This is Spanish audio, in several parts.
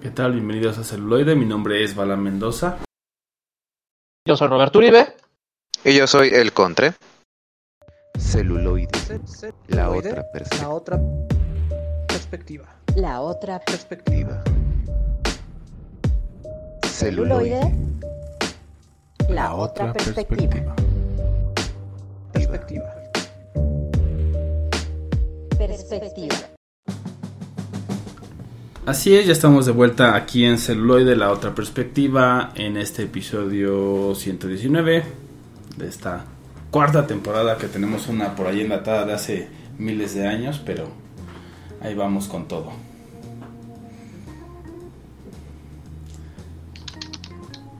¿Qué tal? Bienvenidos a Celuloide. Mi nombre es Bala Mendoza. Yo soy Roberto Uribe. Y yo soy el Contre. Celuloide. La otra perspectiva. La otra perspectiva. La otra Perspectiva. celuloide. La otra perspectiva. Perspectiva. Perspectiva. Así es, ya estamos de vuelta aquí en Celuloide, la otra perspectiva, en este episodio 119 de esta cuarta temporada que tenemos una por ahí enlatada de hace miles de años, pero ahí vamos con todo.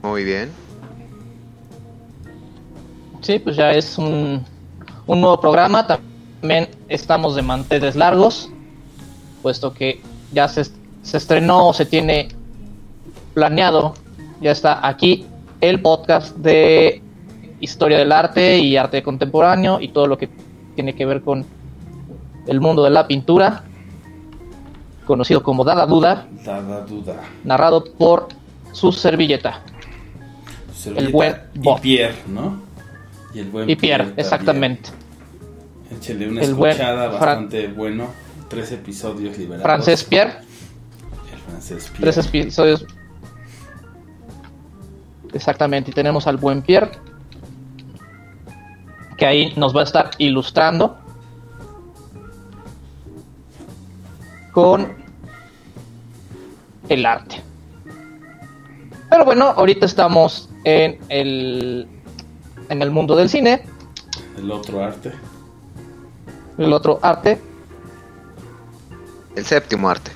Muy bien. Sí, pues ya es un, un nuevo programa. También estamos de manteles largos, puesto que ya se, se estrenó o se tiene planeado, ya está aquí el podcast de historia del arte y arte contemporáneo y todo lo que tiene que ver con el mundo de la pintura, conocido como Dada Duda, Dada duda. narrado por su servilleta. Servilleta buen y Bob. Pierre, ¿no? Y el buen Y Pierre, también. exactamente. Échale una El buen escuchada bastante bueno. Tres episodios liberados. Francés Pierre. Tres episodios. Exactamente, y tenemos al buen Pierre. Que ahí nos va a estar ilustrando. Con el arte. Pero bueno, ahorita estamos en el, en el mundo del cine. El otro arte. El otro arte, El séptimo arte.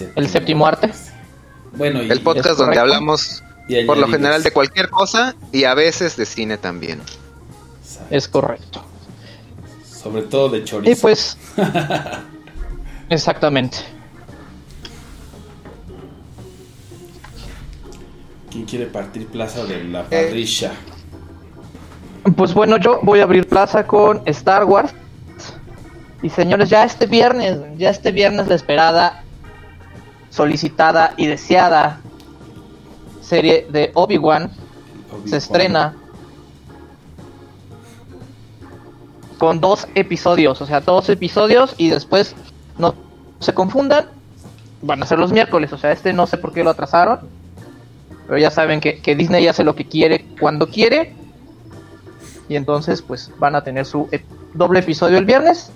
El séptimo, el séptimo arte. Bueno, y El podcast donde hablamos y por lo general de cualquier cosa y a veces de cine también. Es correcto. Sobre todo de chorizo. Y pues. exactamente. ¿Quién quiere partir plaza de la Eh. parrilla? Pues bueno, yo voy a abrir plaza con Star Wars. Y señores, ya este viernes, ya este viernes la esperada, solicitada y deseada serie de Obi-Wan se estrena con dos episodios, o sea, dos episodios y después no se confundan, van a ser los miércoles, o sea, este no sé por qué lo atrasaron, pero ya saben que, que Disney hace lo que quiere cuando quiere y entonces pues van a tener su ep- doble episodio el viernes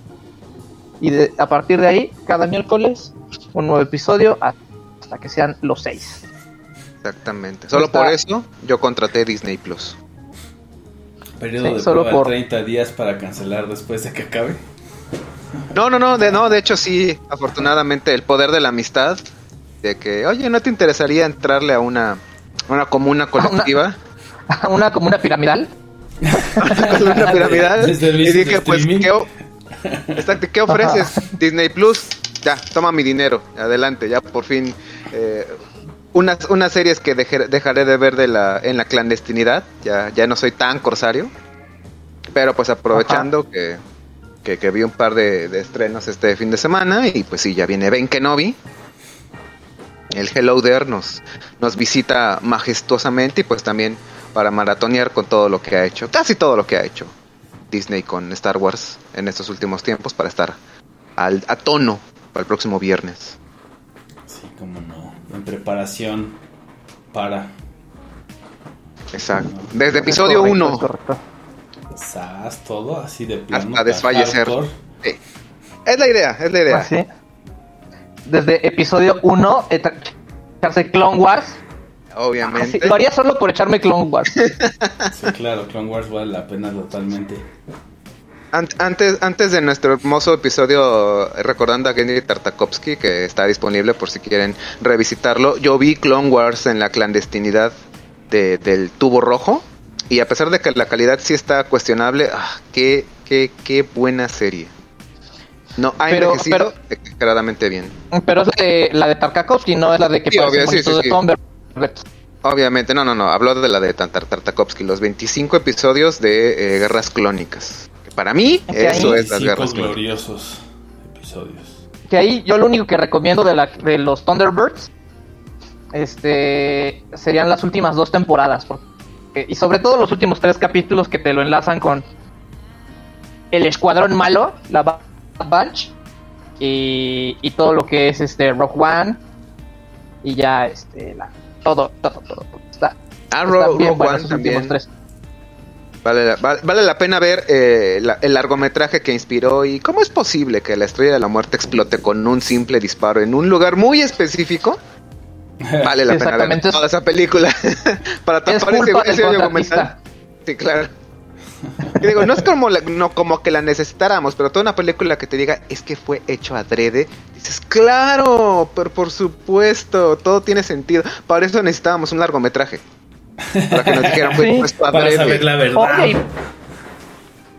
y de- a partir de ahí cada miércoles un nuevo episodio hasta que sean los seis. Exactamente. Solo Está- por eso yo contraté Disney Plus. Periodo Sí, de solo por- 30 días para cancelar después de que acabe. No, no, no, de, no, de hecho sí, afortunadamente el poder de la amistad, de que, oye, ¿no te interesaría entrarle a una, una comuna colectiva? una como una piramidal. una piramidal. Y dije, pues. ¿qué, Exacto, ¿qué ofreces? Disney Plus, ya, toma mi dinero, adelante, ya por fin. eh, unas, unas series que dejaré de ver de la, en la clandestinidad, ya, ya no soy tan corsario. Pero pues aprovechando que, que, que vi un par de, de estrenos este fin de semana y pues sí, ya viene Ben Kenobi. El Hello There nos, nos visita majestuosamente y pues también para maratonear con todo lo que ha hecho, casi todo lo que ha hecho Disney con Star Wars en estos últimos tiempos para estar al, a tono para el próximo viernes. Sí, como no. En preparación para. Exacto. Desde episodio Es correcto, 1 es correcto. ¿Sabes? Todo así de plano. hasta desfallecer. Sí. Es la idea, es la idea. Así. Ah, Desde episodio 1, echarse Clone Wars. Ah, sí, Obviamente. lo haría solo por echarme Clone Wars. Sí, claro, Clone Wars vale la pena totalmente. An- antes, antes de nuestro hermoso episodio recordando a Gendy Tartakovsky, que está disponible por si quieren revisitarlo, yo vi Clone Wars en la clandestinidad de- del tubo rojo y a pesar de que la calidad sí está cuestionable, ah, qué, qué, qué buena serie. No, ha Pero- envejecido exageradamente bien. Pero es de, la de Tarkakovsky, no es la de que Sí, obvio, sí, sí, de. Obviamente, no, no, no, hablo de la de Tantar- Tartakovsky, los 25 episodios de eh, Guerras Clónicas. Que para mí, eso es las Guerras Clónicas. gloriosos episodios. Que ahí yo lo único que recomiendo de, la, de los Thunderbirds este serían las últimas dos temporadas. porque- y sobre todo los últimos tres capítulos que te lo enlazan con el escuadrón malo, la Bad Batch, y, y todo lo que es este Rock One, y ya este la- todo, todo, todo. Está, Ah, Rogue One también. tres. Vale la, vale, vale la pena ver eh, la- el largometraje que inspiró y cómo es posible que la estrella de la muerte explote con un simple disparo en un lugar muy específico. Vale la pena ver es- toda esa película para Es tapar ese, culpa del ese argumental. Sí, claro. Y digo, no es como, la- no como que la necesitáramos, pero toda una película que te diga es que fue hecho adrede, dices, claro, pero por supuesto, todo tiene sentido. Para eso necesitábamos un largometraje. Para que nos dijeran, fue Sí. Para adrede. saber la verdad.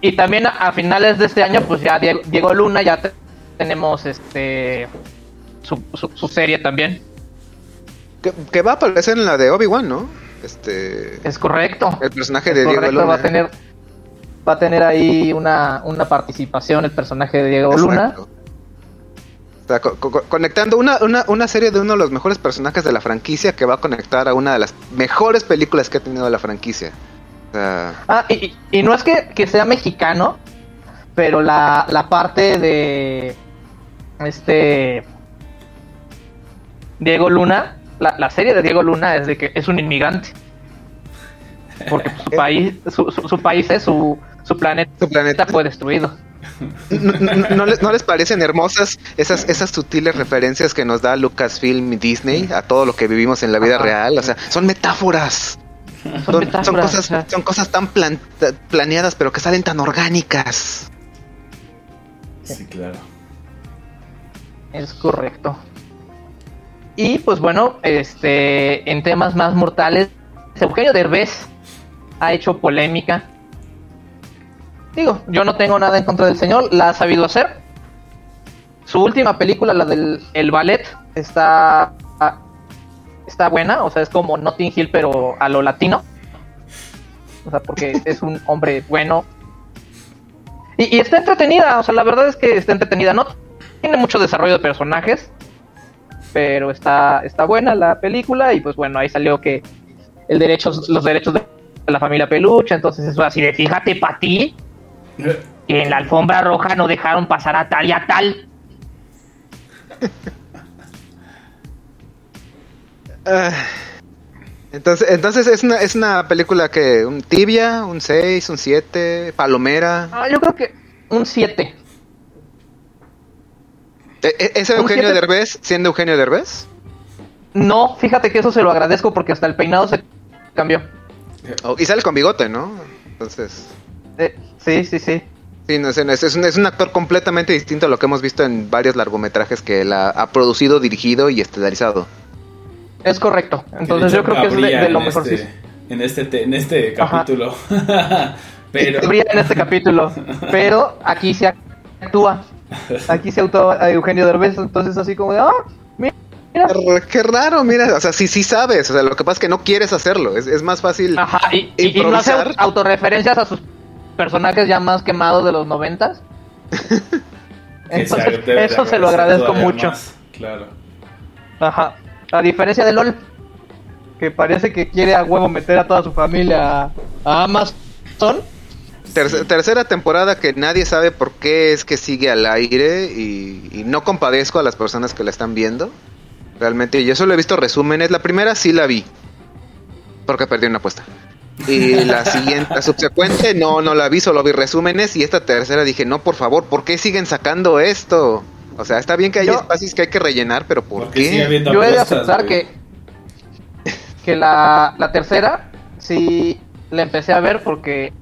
Y, también a, a finales de este año, pues ya Diego, Diego Luna, ya te- tenemos este su, su, su serie también. Que, que va a aparecer en la de Obi-Wan, ¿no? Este. Es correcto. El personaje Es de Diego Luna. va a tener va a tener ahí una, una participación el personaje de Diego Luna. Exacto. O sea, co- co- conectando una, una, una serie de uno de los mejores personajes de la franquicia que va a conectar a una de las mejores películas que ha tenido la franquicia. O sea, Ah, y, y- y no es que, que sea mexicano, pero la, la parte de este Diego Luna, la, la serie de Diego Luna es de que es un inmigrante. Porque su país, su, su, su país es su, su planeta, Su planeta. fue destruido. ¿no, no- no les, no les parecen hermosas esas, esas sutiles referencias que nos da Lucasfilm y Disney a todo lo que vivimos en la vida Ajá. real? O sea, son metáforas. Son, Son, son metáforas, cosas, o sea, son cosas tan plan- planeadas, pero que salen tan orgánicas. Sí, claro. Es correcto. Y pues bueno, este en temas más mortales, Eugenio Derbez ha hecho polémica. Digo, yo no tengo nada en contra del señor, la ha sabido hacer. Su última película, la del el ballet, está está buena, o sea, es como Notting Hill pero a lo latino. O sea, porque es un hombre bueno. Y, y está entretenida, o sea, la verdad es que está entretenida, no tiene mucho desarrollo de personajes, pero está, está buena la película y pues bueno, ahí salió que el derecho, los derechos de la familia Peluche, entonces eso así de fíjate para ti que en la alfombra roja no dejaron pasar a tal y a tal. Ah, entonces, entonces es una, es una película que un tibia, un 6, un 7, palomera. Ah, yo creo que un 7. ¿E- e- ¿Es Eugenio siete. Derbez siendo Eugenio Derbez? No, fíjate que eso se lo agradezco porque hasta el peinado se cambió. Oh, y sale con bigote, ¿no? Entonces, Eh, sí, sí, sí. sí, no, es, es un, es un actor completamente distinto a lo que hemos visto en varios largometrajes que él ha, ha producido, dirigido y estelarizado. Es correcto. Entonces yo creo que es de, lo mejor. Este, en este, te- en este capítulo. Pero. brilla en este capítulo. Pero aquí se actúa. Aquí se actúa a Eugenio Derbez. Entonces así como de, ah. Qué, qué raro, mira, o sea, sí, sí sabes, o sea, lo que pasa es que no quieres hacerlo, es, es más fácil. Ajá, y, y- y no hace autorreferencias a sus personajes ya más quemados de los noventas. Entonces, eso se lo agradezco mucho. más, Claro. Ajá. A diferencia de LOL, que parece que quiere a huevo meter a toda su familia a, Amazon. Terce- tercera temporada que nadie sabe por qué es que sigue al aire y, y no compadezco a las personas que la están viendo. Realmente, yo solo he visto resúmenes. La primera sí la vi, porque perdí una apuesta. Y la siguiente, la subsecuente, no, no la vi, solo vi resúmenes. Y esta tercera dije, no, por favor, ¿por qué siguen sacando esto? O sea, está bien que hay Yo- espacios que hay que rellenar, pero ¿por qué? Yo he de aceptar que, que la, la tercera sí la empecé a ver porque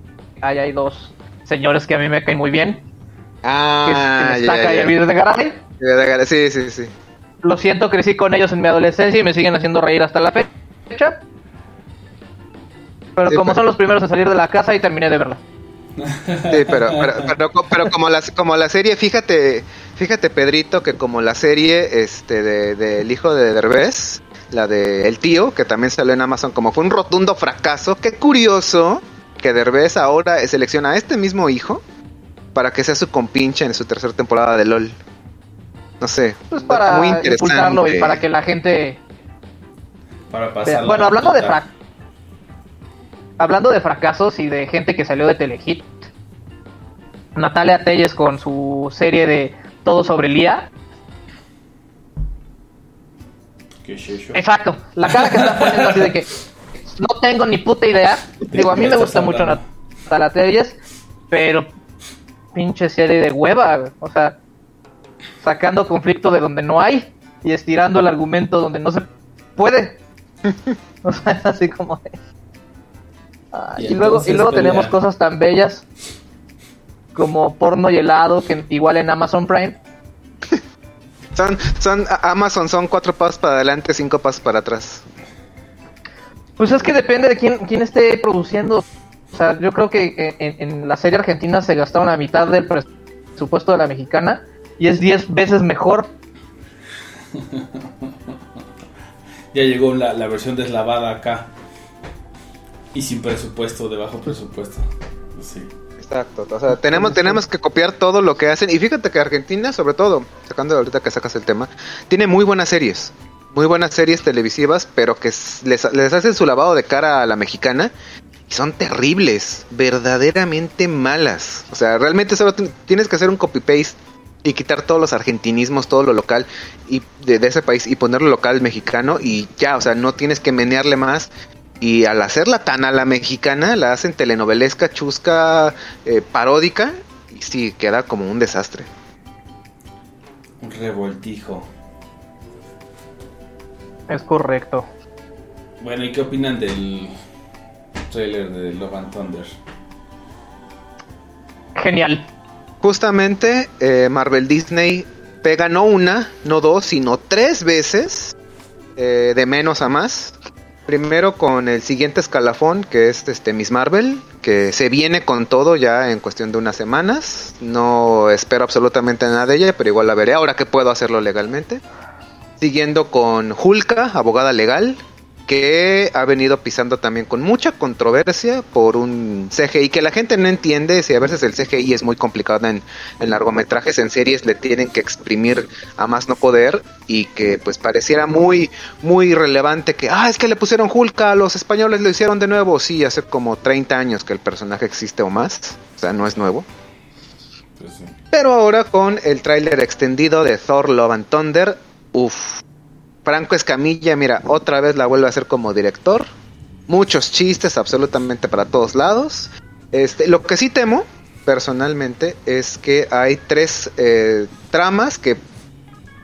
ahí hay dos señores que a mí me caen muy bien. Que Ah, es el ya, Staka y ya, el Virus de Garay. ya. Sí, sí, sí. Lo siento, crecí con ellos en mi adolescencia y me siguen haciendo reír hasta la fecha. Pero Sí, como pero- son los primeros en salir de la casa y terminé de verla. Sí, pero, pero, pero, pero como, la, como la serie, fíjate, fíjate Pedrito, que como la serie este de, del hijo de Derbez, la de El Tío, que también salió en Amazon, como fue un rotundo fracaso, qué curioso que Derbez ahora selecciona a este mismo hijo para que sea su compinche en su tercera temporada de LOL. No sé, Pues para muy impulsarlo y interesante. para que la gente Para pasar bueno, hablando de frac hablando de fracasos y de gente que salió de Telehit, Natalia Telles con su serie de Todo sobre Lía. ¿Qué es eso? Exacto, la cara que está poniendo así de que no tengo ni puta idea. Digo, a mí me gusta mucho? Natalia Telles, pero pinche serie de hueva, o sea, sacando conflicto de donde no hay y estirando el argumento donde no se puede. O sea, es así como de- Ah, Y y, luego, y luego tenemos pelea. cosas tan bellas como porno y helado, que igual en Amazon Prime. Son, son, Amazon son cuatro pasos para adelante, cinco pasos para atrás. Pues es que depende de quién, quién esté produciendo. O sea, yo creo que en, en la serie argentina se gastaron la mitad del presupuesto de la mexicana y es 10 veces mejor. Ya llegó la, la versión deslavada acá. Y sin presupuesto, de bajo presupuesto. Pues Sí. Exacto. O sea, tenemos, tenemos que copiar todo lo que hacen. Y fíjate que Argentina, sobre todo, sacando ahorita que sacas el tema, tiene muy buenas series. Muy buenas series televisivas, pero que les, les hacen su lavado de cara a la mexicana. Y son terribles, verdaderamente malas. O sea, realmente solo ti- tienes que hacer un copy-paste y quitar todos los argentinismos, todo lo local y de, de ese país y ponerlo local mexicano y ya, o sea, no tienes que menearle más. Y al hacerla tan a la mexicana, la hacen telenovelesca, chusca, eh, paródica, y sí, queda como un desastre. Un revoltijo. Es correcto. Bueno, ¿y qué opinan del trailer de Love and Thunder? Genial. Justamente, eh, Marvel Disney pega no una, no dos, sino tres veces, eh, de menos a más. Primero con el siguiente escalafón, que es este Miss Marvel, que se viene con todo ya en cuestión de unas semanas. No espero absolutamente nada de ella, pero igual la veré ahora que puedo hacerlo legalmente. Siguiendo con Hulka, abogada legal, que ha venido pisando también con mucha controversia por un CGI que la gente no entiende. Si a veces el CGI es muy complicado en, en largometrajes, en series le tienen que exprimir a más no poder y que pues pareciera muy, muy relevante que, ah, es que le pusieron Hulka, los españoles lo hicieron de nuevo. Sí, hace como 30 años que el personaje existe o más, o sea, no es nuevo. Pues. Pero ahora con el tráiler extendido de Thor Love and Thunder, uff. Franco Escamilla, mira, otra vez la vuelve a hacer como director. Muchos chistes absolutamente para todos lados. Este, lo que sí temo, personalmente, es que hay tres eh, tramas que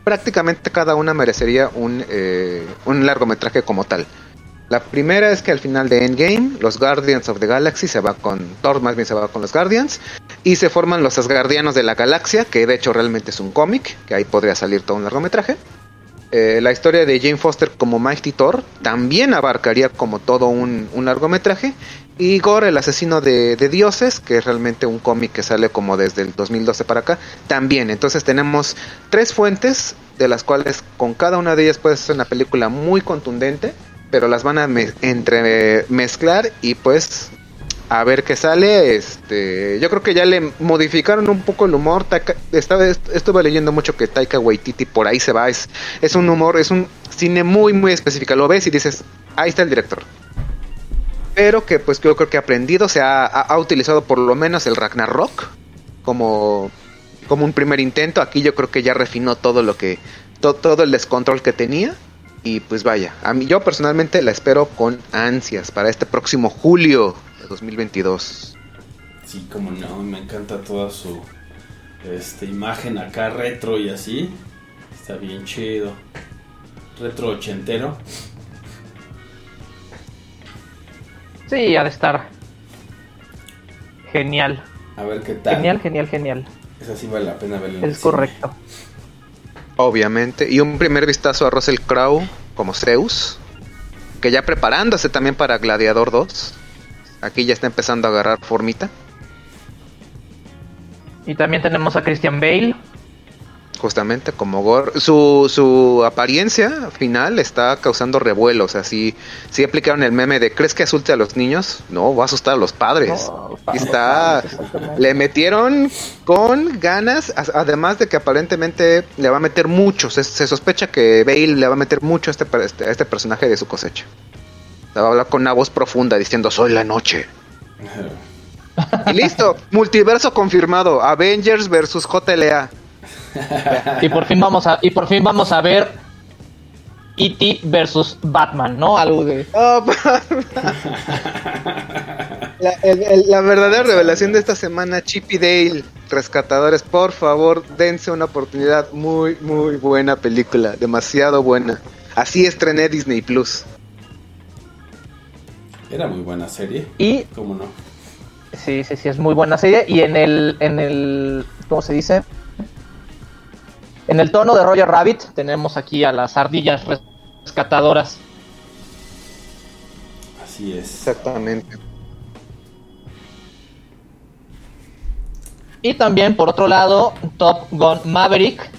prácticamente cada una merecería un, eh, un largometraje como tal. La primera es que al final de Endgame, los Guardians of the Galaxy se va con Thor, más bien se va con los Guardians, y se forman los Asgardianos de la Galaxia, que de hecho realmente es un cómic, que ahí podría salir todo un largometraje. Eh, la historia de Jane Foster como Mighty Thor también abarcaría como todo un, un largometraje. Y Gore, el asesino de, de dioses, que es realmente un cómic que sale como desde el 2012 para acá, también. Entonces tenemos tres fuentes, de las cuales con cada una de ellas puede ser una película muy contundente, pero las van a me- entre mezclar y pues a ver qué sale. Este, yo creo que ya le modificaron un poco el humor. Taika- estaba, est- estuve leyendo mucho que Taika Waititi por ahí se va. Es, es un humor, es un cine muy, muy específico. Lo ves y dices, ahí está el director. Pero que pues yo creo que ha aprendido, se ha, ha- ha utilizado por lo menos el Ragnarok como, como un primer intento. Aquí yo creo que ya refinó todo lo que, to- todo el descontrol que tenía. Y pues vaya, a mí yo personalmente la espero con ansias para este próximo julio de 2022. Sí, como no, me encanta toda su este, imagen acá retro y así. Está bien chido. Retro ochentero. Sí, ha de estar. Genial. A ver qué tal. Genial, genial, genial. Esa sí vale la pena verla. en el Es correcto. Obviamente. Y un primer vistazo a Russell Crowe como Zeus. Que ya preparándose también para Gladiador 2. Aquí ya está empezando a agarrar formita. Y también tenemos a Christian Bale. justamente como Gore. Su, su apariencia final está causando revuelo. O sea, si, aplicaron el meme de ¿crees que asuste a los niños? No, va a asustar a los padres. No, está, le metieron con ganas, a- además de que aparentemente le va a meter mucho. Se, se sospecha que Bale le va a meter mucho a este, per- este- a este personaje de su cosecha. Le va a hablar con una voz profunda diciendo soy la noche. Y listo, multiverso confirmado. Avengers versus JLA. Y por fin vamos a, y por fin vamos a ver E.T. versus Batman, ¿no? Algo de. Oh, la, el- el- la verdadera revelación de esta semana, Chip y Dale, rescatadores, por favor, dense una oportunidad. Muy, muy buena película, demasiado buena. Así estrené Disney Plus. Era muy buena serie. Y ¿Cómo no? sí, sí, sí, es muy buena serie. Y en el, en el, ¿cómo se dice? En el tono de Roger Rabbit tenemos aquí a las ardillas rescatadoras. Así es. Exactamente. Y también, por otro lado, Top Gun Maverick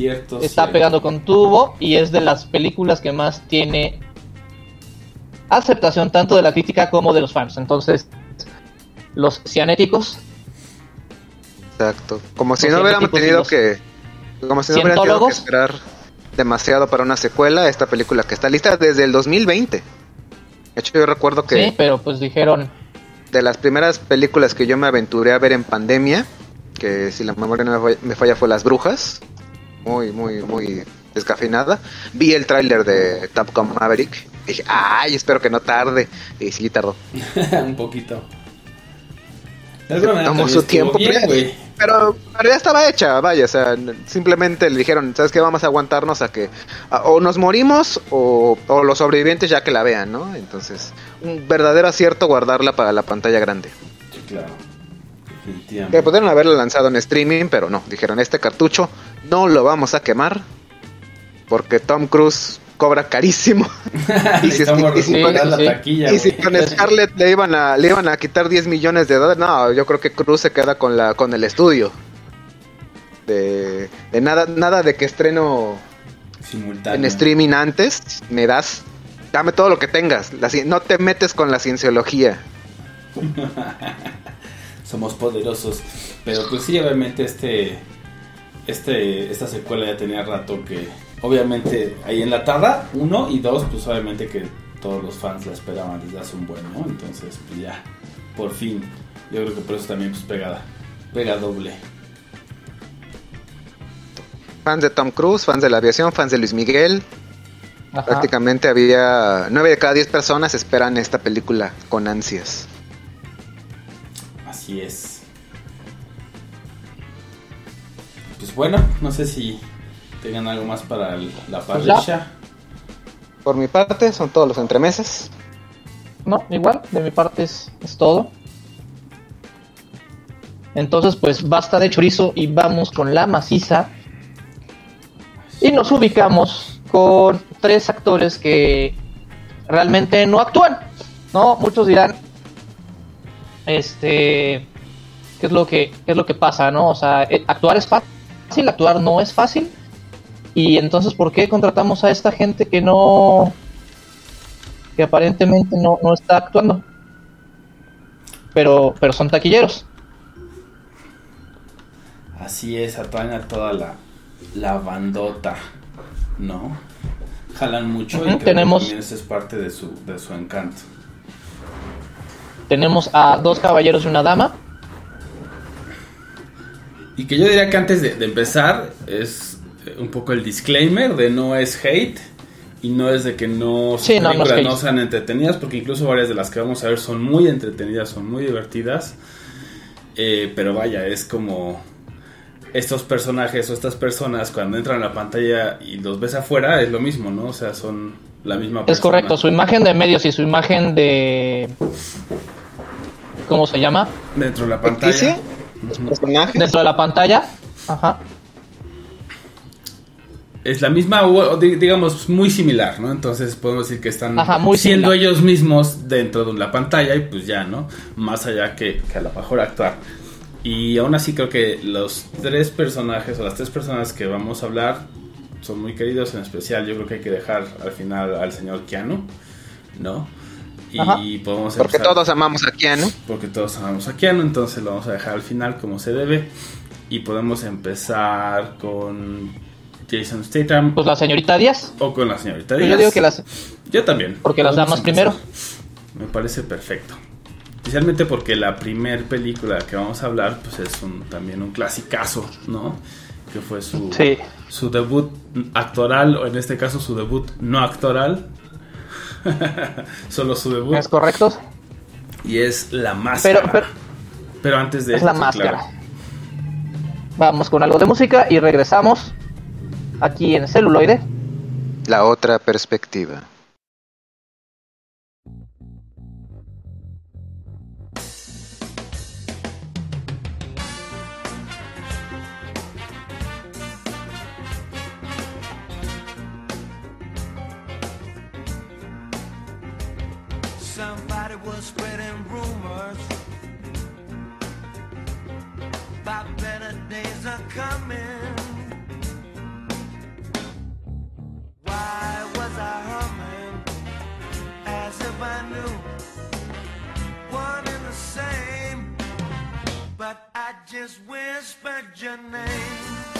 Cierto. está cierto. pegando con tubo y es de las películas que más tiene aceptación tanto de la crítica como de los fans. Entonces, los cianéticos, Exacto. Como si no hubiéramos tenido los que. Como si no hubieran tenido que esperar demasiado para una secuela. Esta película que está lista desde el 2020. De hecho, yo recuerdo que. sí, pero pues dijeron, de las primeras películas que yo me aventuré a ver en pandemia, que si la memoria no me falla, me falla fue Las Brujas, muy, muy, muy descafeinada, vi el tráiler de Top Gun Maverick y dije, ay, espero que no tarde, y sí tardó. Un poquito. Tomó su tiempo, bien, pero, pero, pero ya estaba hecha, vaya, o sea, simplemente le dijeron, ¿sabes qué? Vamos a aguantarnos a que a- o nos morimos o, o los sobrevivientes ya que la vean, ¿no? Entonces, un verdadero acierto guardarla para la pantalla grande. Sí, claro. Que pudieron haberlo lanzado en streaming, pero no. Dijeron, este cartucho no lo vamos a quemar. Porque Tom Cruise cobra carísimo. y si, con, Scarlett le iban, a, le iban a quitar 10 millones de dólares, no, yo creo que Cruise se queda con, la, con el estudio. De, de nada, nada de que estreno Simultáneo. en streaming antes. Me das, dame todo lo que tengas. La no te metes con la cienciología. Somos poderosos. Pero pues sí, obviamente este, este, esta secuela ya tenía rato que, obviamente, ahí en la tarda, uno y dos, pues obviamente que todos los fans la esperaban desde hace un buen, ¿no? Entonces, pues ya, por fin, yo creo que por eso también pues pega, pega doble. Fans de Tom Cruise, fans de la aviación, fans de Luis Miguel. ajá, Prácticamente había 9 de cada 10 personas esperan esta película con ansias. Así es. Pues bueno, no sé si tengan algo más para el- la Pues parrilla. Por mi parte, son todos los entremeses. no, igual, de mi parte es, es todo. Entonces, pues basta de chorizo y vamos con la maciza. Y nos ubicamos con tres actores que realmente no actúan. ¿No? Muchos dirán. Este. ¿Qué es lo que, qué es lo que pasa, no? O sea, eh, actuar es fácil, actuar no es fácil. Y entonces, ¿por qué contratamos a esta gente que no. que aparentemente no, no está actuando? Pero, pero son taquilleros. Así es, atraen a toda la, la bandota, ¿no? Jalan mucho y creo que tenemos- también eso es parte de su, de su encanto. Tenemos a dos caballeros y una dama. Y que yo diría que antes de, de empezar es eh, un poco el disclaimer de no es hate y no es de que no, Sí, películas sean entretenidas, porque incluso varias de las que vamos a ver son muy entretenidas, son muy divertidas. Eh, pero vaya, es como estos personajes o estas personas cuando entran a la pantalla y los ves afuera es lo mismo, ¿no? O sea, son la misma persona. Es correcto, su imagen de medios y su imagen de... ¿Cómo se llama? Dentro de la pantalla. Personajes. Dentro de la pantalla. Ajá. Es la misma, digamos, muy similar, ¿no? Entonces podemos decir que están Ajá, muy siendo similar. ellos mismos dentro de la pantalla y pues ya, ¿no? Más allá que, que a lo mejor actuar. Y aún así creo que los tres personajes o las tres personas que vamos a hablar son muy queridos, en especial yo creo que hay que dejar al final al señor Keanu, ¿no? Y Ajá. podemos Porque empezar- todos amamos a Keanu. porque todos amamos a Keanu, entonces lo vamos a dejar al final como se debe. Y podemos empezar con Jason Statham Pues la señorita Díaz. o con la señorita Yo Díaz. digo que las. Yo también. Porque las damas primero. Me parece perfecto. Especialmente porque la primer película que vamos a hablar pues es un, también un clasicazo, ¿no? Que fue su, Sí. su debut actoral, o en este caso su debut no actoral. Solo su debut. ¿Es correcto? Y es La Máscara. Pero, pero Pero antes de es la máscara. claro. Vamos con algo de música y regresamos aquí en celuloide. La otra perspectiva. Somebody was spreading rumors about better days are coming. Why was I humming as if I knew one and the same? But I just whispered your name.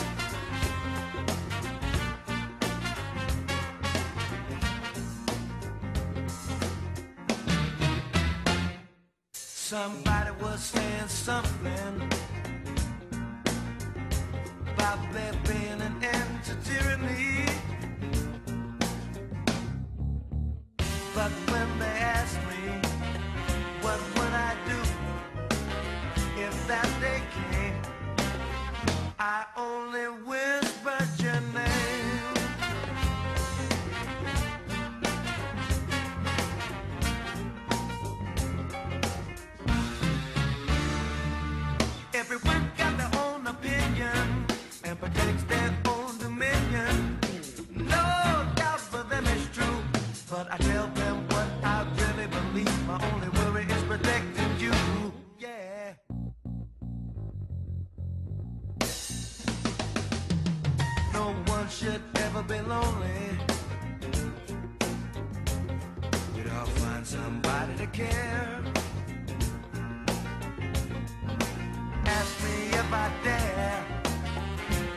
Somebody was saying something about there being an end to tyranny. But when they asked me, what would I do if that day came? I only whispered should ever be lonely. We'd all find somebody to care. Ask me if I dare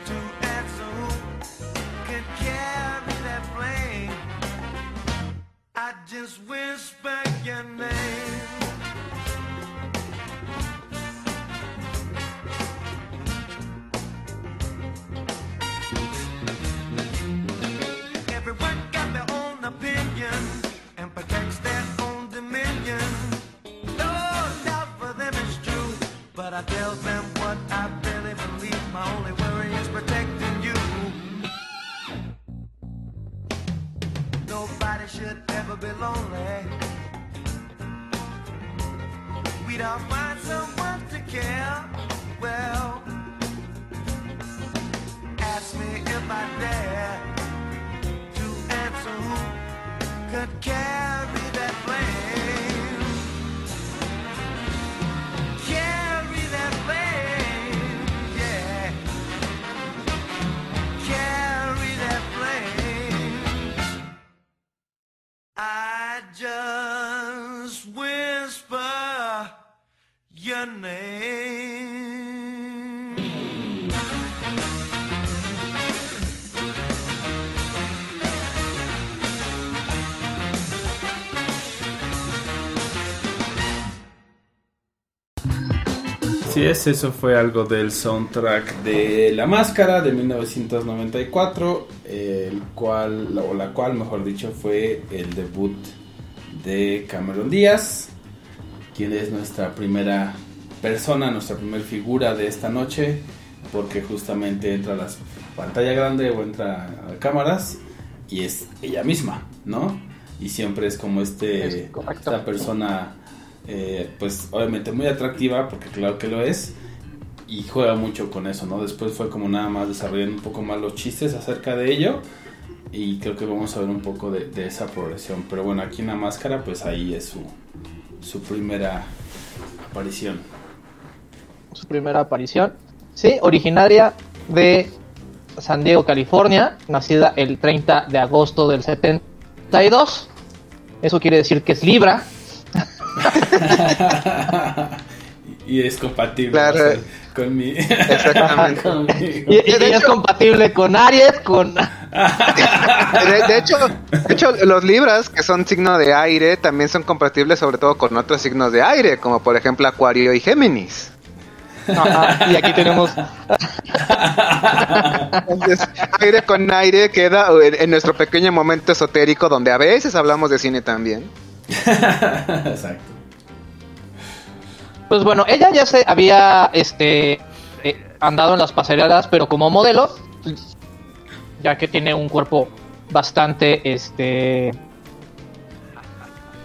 to answer who can carry that flame. I just whisper your name. Tell them what I really believe. My only worry is protecting you. Nobody should ever be lonely. We'd all find someone to care. Well, ask me if I dare to answer who could carry Así es, eso fue algo del soundtrack de La Máscara de 1994, el cual, o la cual, mejor dicho, fue el debut de Cameron Díaz, quien es nuestra primera persona, nuestra primera figura de esta noche, porque justamente entra a la pantalla grande o entra a cámaras y es ella misma, ¿no? Y siempre es como este, Es esta persona eh, pues obviamente muy atractiva, porque claro que lo es, y juega mucho con eso, ¿no? Después fue como nada más desarrollando un poco más los chistes acerca de ello, y creo que vamos a ver un poco de, de esa progresión, pero bueno, aquí en la máscara, pues ahí es su, su primera aparición. su primera aparición. Sí, originaria de San Diego, California, nacida el 30 de agosto del 72. Eso quiere decir que es Libra. y es compatible Claro. o sea, con mi. Exactamente. Y, y- y es compatible con Aries, con... De, de hecho, de hecho, los libras que son signo de aire también son compatibles sobre todo con otros signos de aire, como por ejemplo Acuario y Géminis. Ajá, y aquí tenemos... Entonces, aire con aire queda en, en nuestro pequeño momento esotérico donde a veces hablamos de cine también. Exacto. Pues bueno, ella ya se había este eh, andado en las pasarelas, pero como modelo, ya que tiene un cuerpo bastante este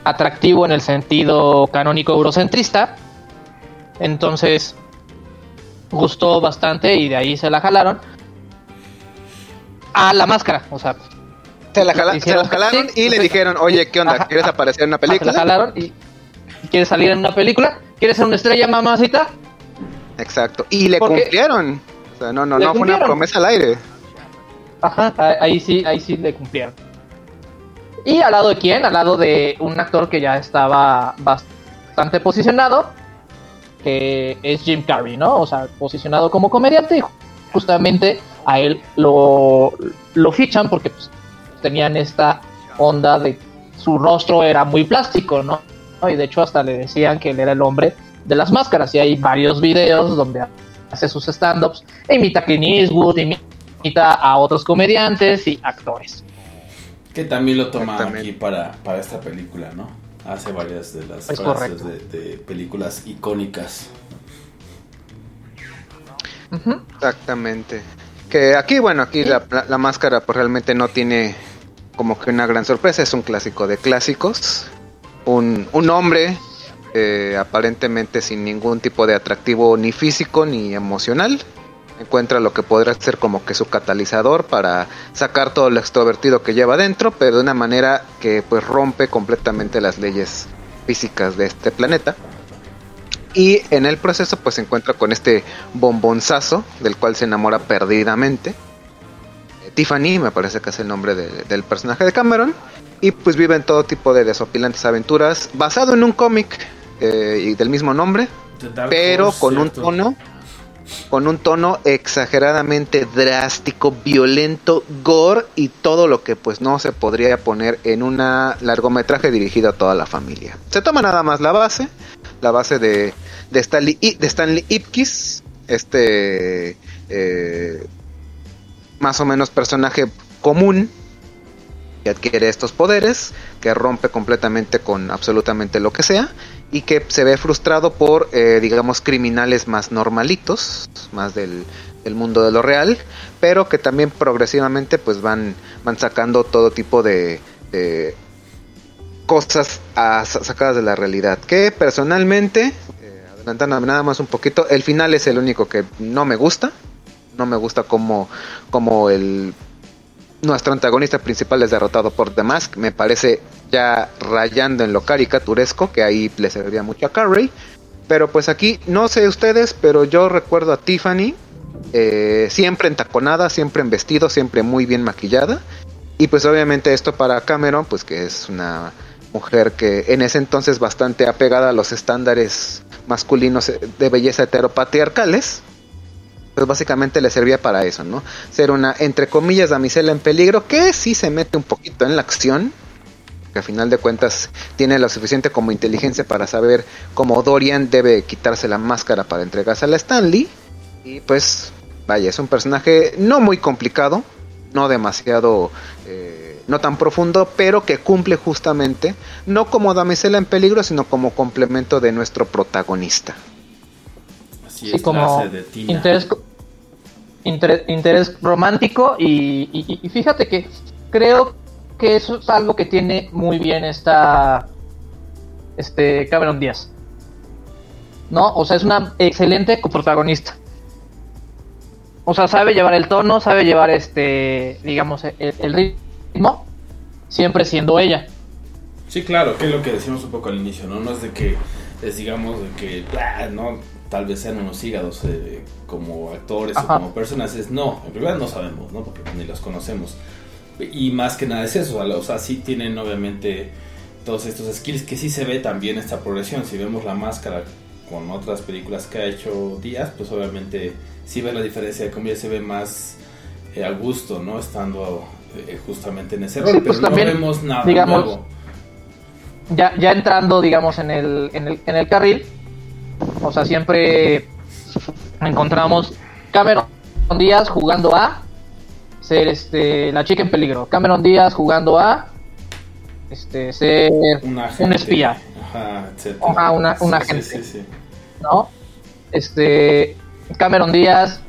atractivo en el sentido canónico eurocentrista. Entonces gustó bastante y de ahí se la jalaron a la máscara, o sea, Se la, jala- se la jalaron y le dijeron, oye, ¿qué onda? ¿Quieres aparecer en una se la película? jalaron y quieres salir en una película, quieres ser una estrella mamacita, Exacto. Y le Porque- cumplieron. O sea, no, no, no fue una promesa al aire. Ajá, ahí sí, ahí sí le cumplieron. ¿Y al lado de quién? Al lado de un actor que ya estaba bastante posicionado, que es Jim Carrey, ¿no? O sea, posicionado como comediante y justamente a él lo, lo fichan porque pues, tenían esta onda de su rostro era muy plástico, ¿no? Y de hecho hasta le decían que él era el hombre de las máscaras y hay varios videos donde hace sus stand-ups e imita a Clint Eastwood, imita a otros comediantes y actores. Que también lo toma aquí para, para esta película, ¿no? Hace varias de las Es frases de, de películas icónicas. Exactamente. Que aquí, bueno, aquí la- la máscara pues realmente no tiene como que una gran sorpresa, es un clásico de clásicos. Un, un hombre eh, aparentemente sin ningún tipo de atractivo ni físico ni emocional. Encuentra lo que podrá ser como que su catalizador para sacar todo lo extrovertido que lleva dentro, pero de una manera que pues rompe completamente las leyes físicas de este planeta. Y en el proceso pues se encuentra con este bombonzazo del cual se enamora perdidamente. Tiffany, me parece que es el nombre de- del personaje de Cameron. Y pues viven todo tipo de desopilantes aventuras basado en un cómic eh, y del mismo nombre, pero con un tono con un tono exageradamente drástico, violento, gore y todo lo que pues no se podría poner en un largometraje dirigido a toda la familia. Se toma nada más la base, la base de, de Stanley, de Stanley Ipkiss, este eh, más o menos personaje común que adquiere estos poderes, que rompe completamente con absolutamente lo que sea y que se ve frustrado por, eh, digamos, criminales más normalitos, más del, mundo de lo real, pero que también progresivamente pues van, van sacando todo tipo de, de cosas a- sacadas de la realidad. Que personalmente, eh, adelantándome nada más un poquito, el final es el único que no me gusta. No me gusta como, como el nuestro antagonista principal es derrotado por The Mask. Me parece ya rayando en lo caricaturesco, que ahí le serviría mucho a Carrey. Pero pues aquí, no sé ustedes, pero yo recuerdo a Tiffany eh, siempre entaconada, siempre en vestido, siempre muy bien maquillada. Y pues obviamente esto para Cameron, pues que es una mujer que en ese entonces bastante apegada a los estándares masculinos de belleza heteropatriarcales pues básicamente le servía para eso, ¿no? Ser una, entre comillas, damisela en peligro, que sí se mete un poquito en la acción, que a final de cuentas tiene lo suficiente como inteligencia para saber cómo Dorian debe quitarse la máscara para entregarse a la Stanley. Y pues, vaya, es un personaje no muy complicado, no demasiado, eh, no tan profundo, pero que cumple justamente, no como damisela en peligro, sino como complemento de nuestro protagonista. Así Sí, es, como de interés, inter- interés romántico y, fíjate que creo que eso es algo que tiene muy bien esta este Cameron Díaz. ¿No? O sea, es una excelente coprotagonista. O sea, sabe llevar el tono, sabe llevar este, digamos, el, el ritmo, siempre siendo ella. Sí, claro, que es lo que decimos un poco al inicio, ¿no? No es de que digamos de que, "Ah, no, tal vez sean unos hígados eh, como actores Ajá. o como personas, es no, en realidad no sabemos, ¿no? Porque ni los conocemos. Y más que nada es eso, o sea, sí tienen obviamente todos estos skills que sí se ve también esta progresión. Si vemos la máscara con otras películas que ha hecho Díaz, pues obviamente sí ve la diferencia de cómo ya se ve más eh, a gusto, ¿no? Estando eh, justamente en ese Sí, rol, pues pero también, no vemos nada digamos, nuevo. ya, ya entrando, digamos, en el, en el, en el carril, o sea, siempre encontramos Cameron Díaz jugando a ser este la chica en peligro. Cameron Díaz jugando a este ser Un, espía, Ajá, una- un Sí, agente. Sí, sí, sí. ¿no? Este Cameron Díaz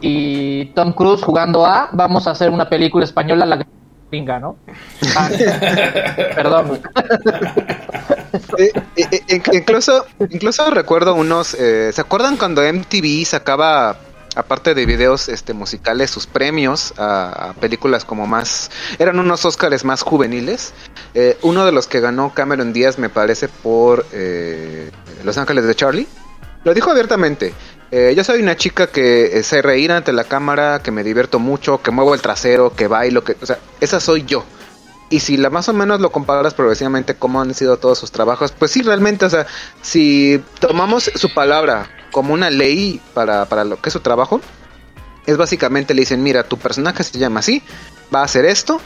y Tom Cruise jugando a vamos a hacer una película española la gringa, ¿no? Ah, perdón. Eh, eh, eh, in- incluso, incluso recuerdo unos. eh, ¿Se acuerdan cuando MTV sacaba, aparte de videos este, musicales, sus premios a, a películas como más. Eran unos Óscares más juveniles? Eh, uno de los que ganó Cameron Díaz, me parece, por eh, Los Ángeles de Charlie. Lo dijo abiertamente. Eh, yo soy una chica que eh, sé reír ante la cámara, que me divierto mucho, que muevo el trasero, que bailo, que, o sea, esa soy yo. Y si la más o menos lo comparas progresivamente cómo han sido todos sus trabajos, pues sí, realmente, o sea, si tomamos su palabra como una ley para, para lo que es su trabajo, es básicamente le dicen, mira, tu personaje se llama así, va a hacer esto,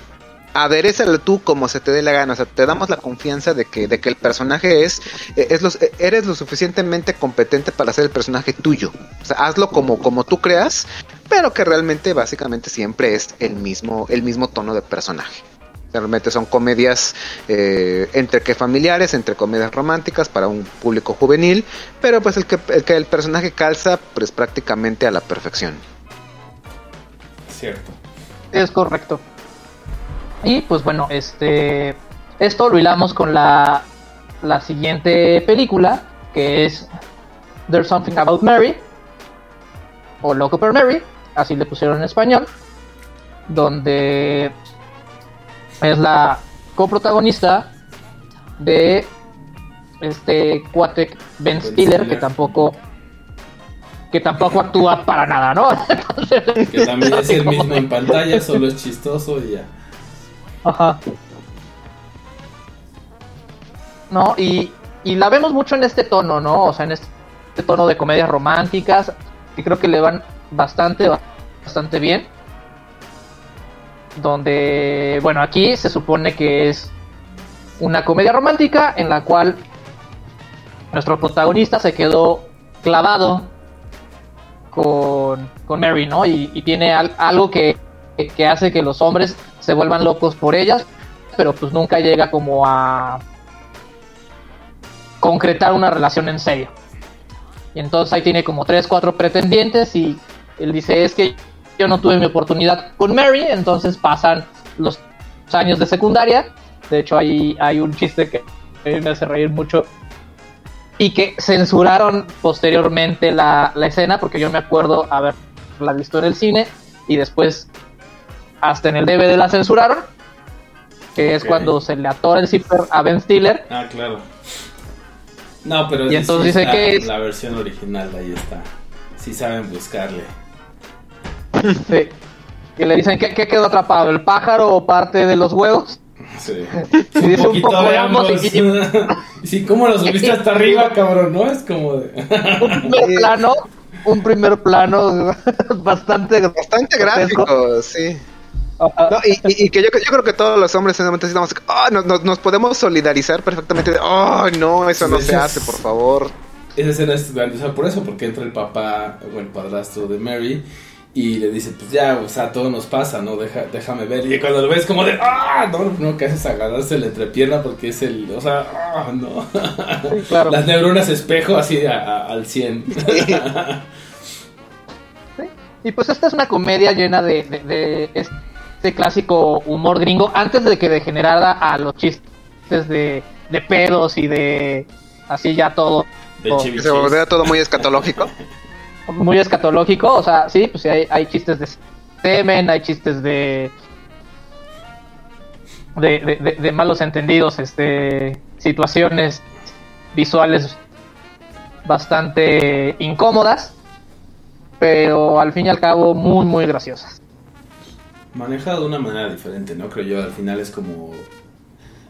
aderezale tú como se te dé la gana, o sea, te damos la confianza de que, de que el personaje es, eh, es los, eh, eres lo suficientemente competente para hacer el personaje tuyo, o sea, hazlo como, como tú creas, pero que realmente básicamente siempre es el mismo, el mismo tono de personaje. Realmente son comedias eh, entre que familiares, entre comedias románticas para un público juvenil, pero pues el que el, que el personaje calza pues prácticamente a la perfección. Cierto. Es correcto. Y pues bueno, este esto lo hilamos con la, la siguiente película, que es There's Something About Mary, o Loco por Mary, así le pusieron en español, donde es la coprotagonista de este cuate Ben Stiller, que tampoco que tampoco actúa para nada, ¿no? Entonces, Que también es el mismo en pantalla, solo es chistoso y ya. Ajá. No, y, y la vemos mucho en este tono, ¿no? O sea, en este tono de comedias románticas, que creo que le van bastante, bastante bien. Donde, bueno, aquí se supone que es una comedia romántica en la cual nuestro protagonista se quedó clavado con, con Mary, ¿no? Y, tiene al- algo que- que hace que los hombres se vuelvan locos por ellas, pero pues nunca llega como a concretar una relación en serio. Y entonces ahí tiene como tres, cuatro pretendientes y él dice, es que yo no tuve mi oportunidad con Mary, entonces pasan los años de secundaria. De hecho, hay, hay un chiste que me hace reír mucho y que censuraron posteriormente la, la escena porque yo me acuerdo haberla visto en el cine y después hasta en el DVD la censuraron que es cuando se le atora el zipper a Ben Stiller Ah, claro. No, pero Y entonces dice que es- la versión original, ahí está. Sí saben buscarle. sí, que le dicen que, que quedó atrapado el pájaro o parte de los huevos Sí. Y dice un poco de ambos y- sí, ¿cómo lo subiste hasta arriba, cabrón? ¿No? Es como de... un primer plano un primer plano bastante Bastante gráfico, sí. No, y, y- y que yo, yo creo que todos los hombres en ese momento estamos, ah, nos, podemos solidarizar perfectamente. de, Oh, no, eso no se hace, por favor. Esa escena es grandiosa por eso, porque entra el papá o el padrastro de Mary y le dice, pues ya, o sea, todo nos pasa, ¿no? Deja, déjame ver. Y cuando lo ves como de, ah, no, no, que haces agarrarse la entrepierna porque es el, o sea, ah, no. Sí, claro. Las neuronas espejo así a- a- al 100. Y pues esta es una comedia llena de, de- de este clásico humor gringo antes de que degenerara a los chistes de, de pedos y de así ya todo se volviera todo muy escatológico. muy escatológico. O sea, sí, pues sí, hay, hay chistes de semen, hay chistes de de, de- de- de malos entendidos, este situaciones visuales bastante incómodas, pero al fin y al cabo muy, muy graciosas. Manejado de una manera diferente, ¿no? Creo yo, al final es como...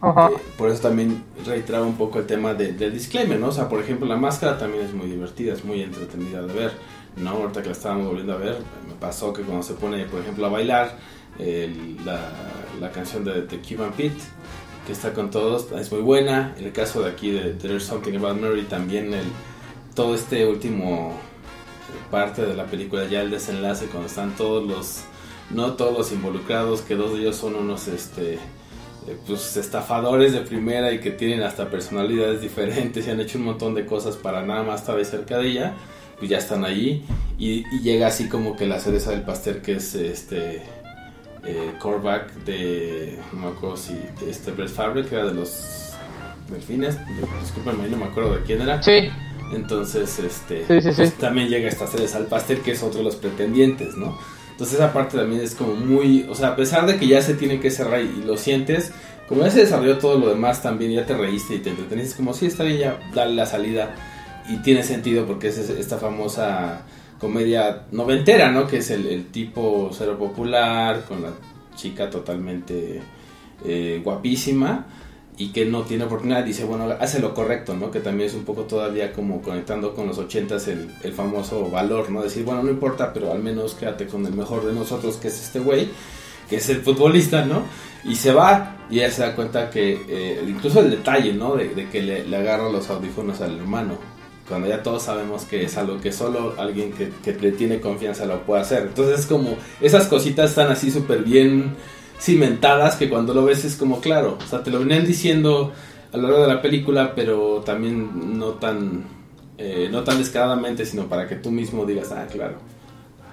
Ajá. eh, por eso también reiteraba un poco el tema de- del disclaimer, ¿no? O sea, por ejemplo, la máscara también es muy divertida, es muy entretenida de ver, ¿no? Ahorita que la estábamos volviendo a ver, me pasó que cuando se pone, por ejemplo, a bailar la, la canción de The Cuban Pete, que está con todos, es muy buena. El caso de aquí de There's Something About Mary, también el, todo este último parte de la película, ya el desenlace, cuando están todos los, no todos los involucrados, que dos de ellos son unos, este, eh, pues estafadores de primera y que tienen hasta personalidades diferentes y han hecho un montón de cosas para nada más estar ahí cerca de ella, pues ya están allí y, y llega así como que la cereza del pastel que es este eh, de, no me acuerdo si de este Brett Fabric, que era de los delfines, discúlpame, no me acuerdo de quién era. Sí, Entonces, este, Sí, sí, sí. pues, también llega esta cereza al pastel, que es otro de los pretendientes, ¿no? Entonces esa parte también es como muy, o sea, a pesar de que ya se tiene que cerrar y, lo sientes, como ya se desarrolló todo lo demás también, ya te reíste y te entreteniste, es como si está bien ya darle la salida y tiene sentido porque es es- esta famosa comedia noventera, ¿no? Que es el, el tipo cero popular, con la chica totalmente eh, guapísima y que no tiene oportunidad, dice, bueno, hace lo correcto, ¿no? Que también es un poco todavía como conectando con los ochentas el, el famoso valor, ¿no? Decir, bueno, no importa, pero al menos quédate con el mejor de nosotros, que es este güey, que es el futbolista, ¿no? Y se va y ella se da cuenta que, eh, incluso el detalle, ¿no? De, de que le, le agarra los audífonos al hermano, cuando ya todos sabemos que es algo que solo alguien que, que le tiene confianza lo puede hacer. Entonces es como, esas cositas están así súper bien cimentadas que cuando lo ves es como claro, o sea, te lo venían diciendo a lo largo de la película, pero también no tan, eh, no tan descaradamente, sino para que tú mismo digas, ah, claro,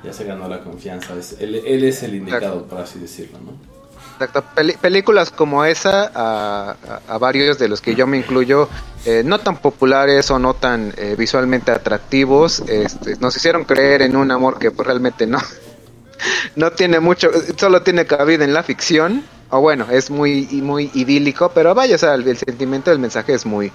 ya se ganó la confianza, es, él, él es el indicado, por así decirlo, ¿no? Exacto. Películas como esa, a, a- a varios de los que yo me incluyo, eh, no tan populares o no tan eh, visualmente atractivos, este, nos hicieron creer en un amor que pues, realmente no, no tiene mucho, solo tiene cabida en la ficción. O bueno, es muy, muy idílico, pero vaya, o sea, el, sentimiento del mensaje es muy,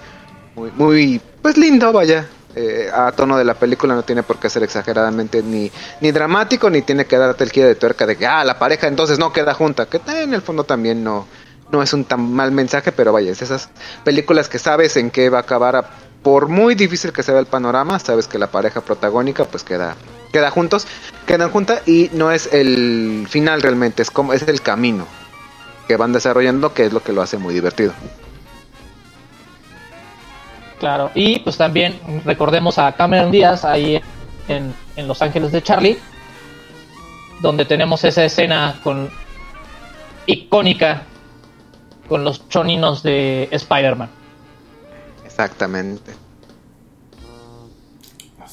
muy, muy, pues lindo, vaya. Eh, a tono de la película no tiene por qué ser exageradamente ni, ni dramático, ni tiene que darte el giro de tuerca de que, ah, la pareja entonces no queda junta, que en el fondo también no, no es un tan mal mensaje, pero vaya, es esas películas que sabes en qué va a acabar, por muy difícil que sea el panorama, sabes que la pareja protagónica pues queda, queda juntos, quedan juntas y no es el final realmente, es como, es el camino que van desarrollando, que es lo que lo hace muy divertido. claro. Y pues también recordemos a Cameron Díaz ahí en, en Los Ángeles de Charlie, donde tenemos esa escena con icónica con los choninos de Spider-Man. Exactamente.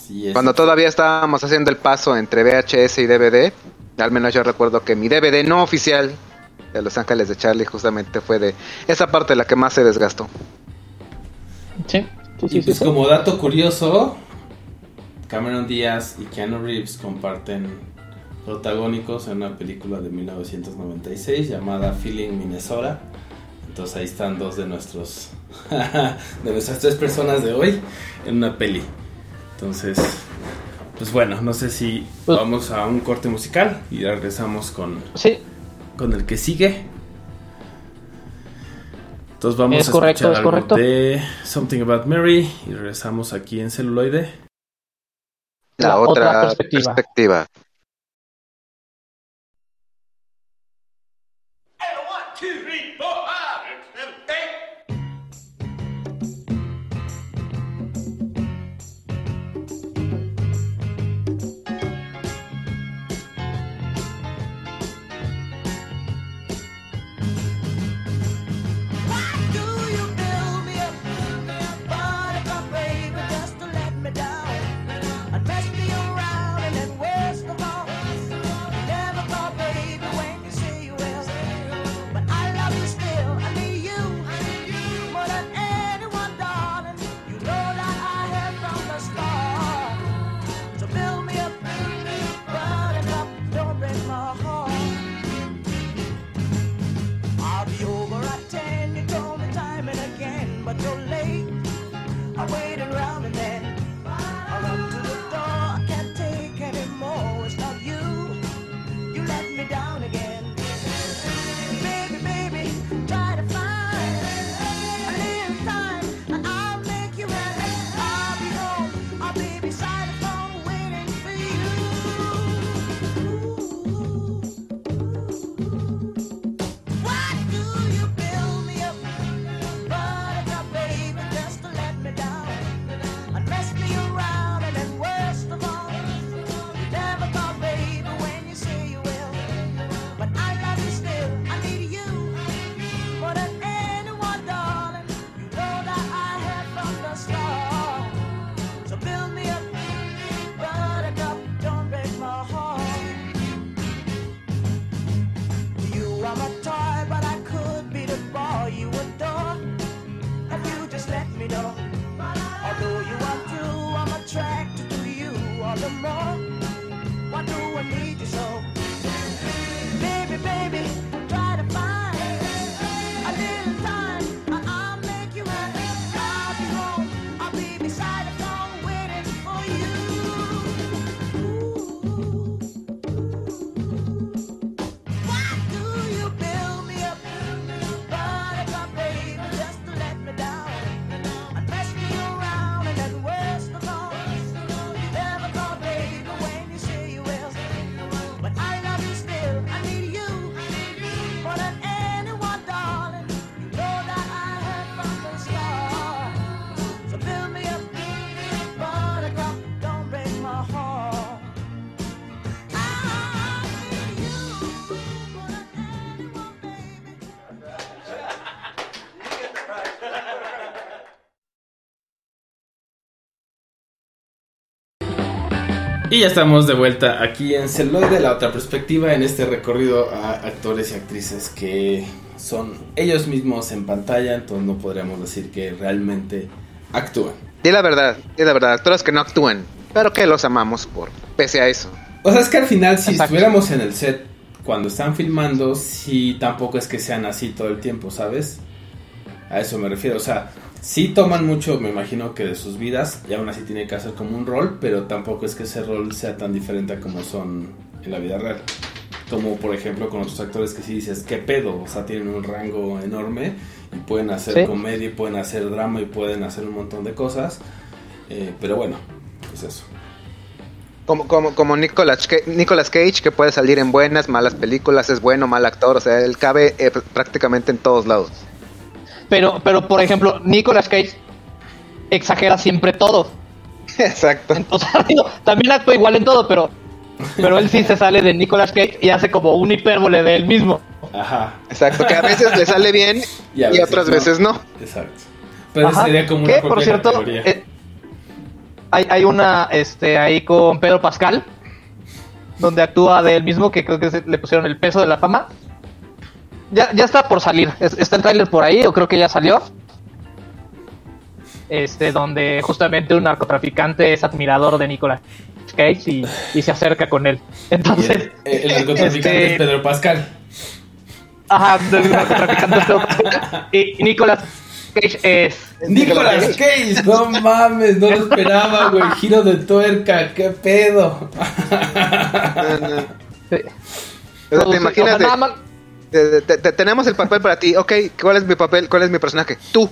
Así es. Cuando todavía estábamos haciendo el paso entre VHS y DVD, al menos yo recuerdo que mi DVD no oficial de Los Ángeles de Charlie justamente fue de esa parte la que más se desgastó. Sí, sí, Y sí, pues sí. como dato curioso, Cameron Díaz y Keanu Reeves comparten protagónicos en una película de 1996 llamada Feeling Minnesota. Entonces ahí están dos de nuestros de nuestras tres personas de hoy en una peli. Entonces, pues bueno, no sé si Pues- vamos a un corte musical y regresamos con, Sí, con el que sigue. Entonces vamos Es a correcto, escuchar es algo correcto. de Something About Mary y regresamos aquí en celuloide. La, La otra, otra perspectiva. perspectiva. Y ya estamos de vuelta aquí en Celuloide, la otra perspectiva, en este recorrido a actores y actrices que son ellos mismos en pantalla, entonces no podríamos decir que realmente actúan. Di la verdad, di la verdad, actores que no actúan, pero que los amamos por pese a eso. O sea, es que al final, si Exacto. estuviéramos en el set cuando están filmando, sí tampoco es que sean así todo el tiempo, ¿sabes? A eso me refiero. O sea, sí toman mucho, me imagino que de sus vidas, y aún así tienen que hacer como un rol, pero tampoco es que ese rol sea tan diferente a como son en la vida real. Como por ejemplo con otros actores que sí dices, ¿qué pedo? O sea, tienen un rango enorme y pueden hacer Sí. comedia, y pueden hacer drama y pueden hacer un montón de cosas. Eh, pero bueno, pues eso. Como, como, como Nicolas, Nicolas Cage, que puede salir en buenas, malas películas, es bueno, mal actor, o sea, él cabe eh, prácticamente en todos lados. Pero, pero por ejemplo, Nicolas Cage exagera siempre todo. Exacto. Entonces, digo, también actúa igual en todo, pero, pero él sí se sale de Nicolas Cage y hace como un hipérbole de él mismo. Ajá. Exacto, que a veces le sale bien Y otras no. veces no. Exacto. Pero Ajá. sería como una Que, por cierto, eh, hay, hay una este ahí con Pedro Pascal, donde actúa de él mismo, que creo que se- le pusieron el peso de la fama. Ya, ya está por salir. Es- está el tráiler por ahí, o creo que ya salió. Este, donde justamente un narcotraficante es admirador de Nicolas Cage y, y se acerca con él. Entonces, el, el narcotraficante este- es Pedro Pascal. ajá, del narcotraficante es Pedro Pascal. y, Nicolas Cage es Nicolas Cage, no mames, no lo esperaba, güey. Giro de tuerca, qué pedo. No, no. sí. O sea, O te imaginas más- te- te- te- tenemos el papel para ti, ok, ¿cuál es mi papel? ¿Cuál es mi personaje? Tú.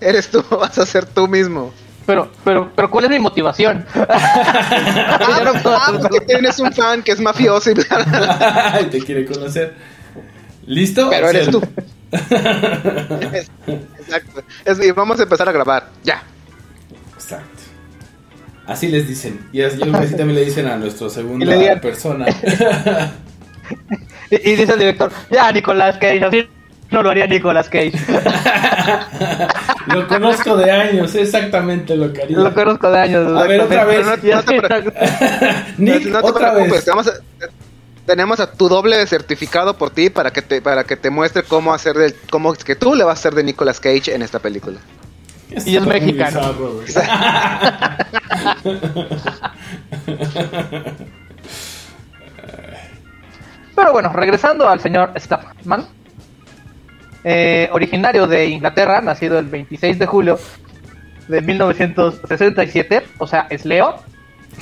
Eres tú, vas a ser tú mismo. Pero, pero, pero, ¿cuál es mi motivación? Ah, ah, porque tienes un fan que es mafioso y bla, bla, bla. Y te quiere conocer. ¿Listo? Pero eres tú. Exacto. Es- y vamos a empezar a grabar. Ya. Exacto. Así les dicen. Y así, así también le dicen a nuestro segundo Y le digan- persona. Y, y dice el director, ya, Nicolás Cage, así no lo haría Nicolás Cage. lo conozco de años, exactamente lo que haría. lo conozco de años. A ver, otra vez. No te Nick, no te otra preocupes, vez. a- tenemos a tu doble certificado por ti para que te para que te muestre cómo hacer de cómo es que tú le vas a hacer de Nicolas Cage en esta película. Y es mexicano. bizarro. Pero bueno, regresando al señor Staffman, eh, originario de Inglaterra, nacido el 26 de julio de 1967, o sea, es Leo,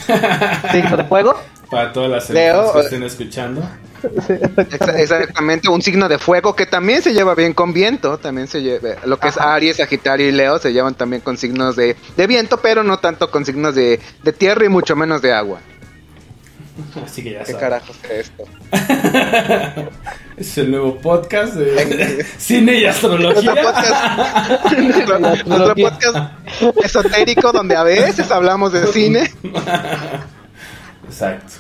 signo de fuego. Para todas las Leo, empresas que eh, estén escuchando. Exa- Exactamente, un signo de fuego que también se lleva bien con viento, también se lleva, lo que es Aries, Sagitario y Leo se llevan también con signos de, de viento, pero no tanto con signos de, de tierra y mucho menos de agua. Así que ya ¿Qué saben. carajos es esto? Es el nuevo podcast de cine y astrología. podcast, nuestro, nuestro podcast esotérico donde a veces hablamos de cine. Exacto.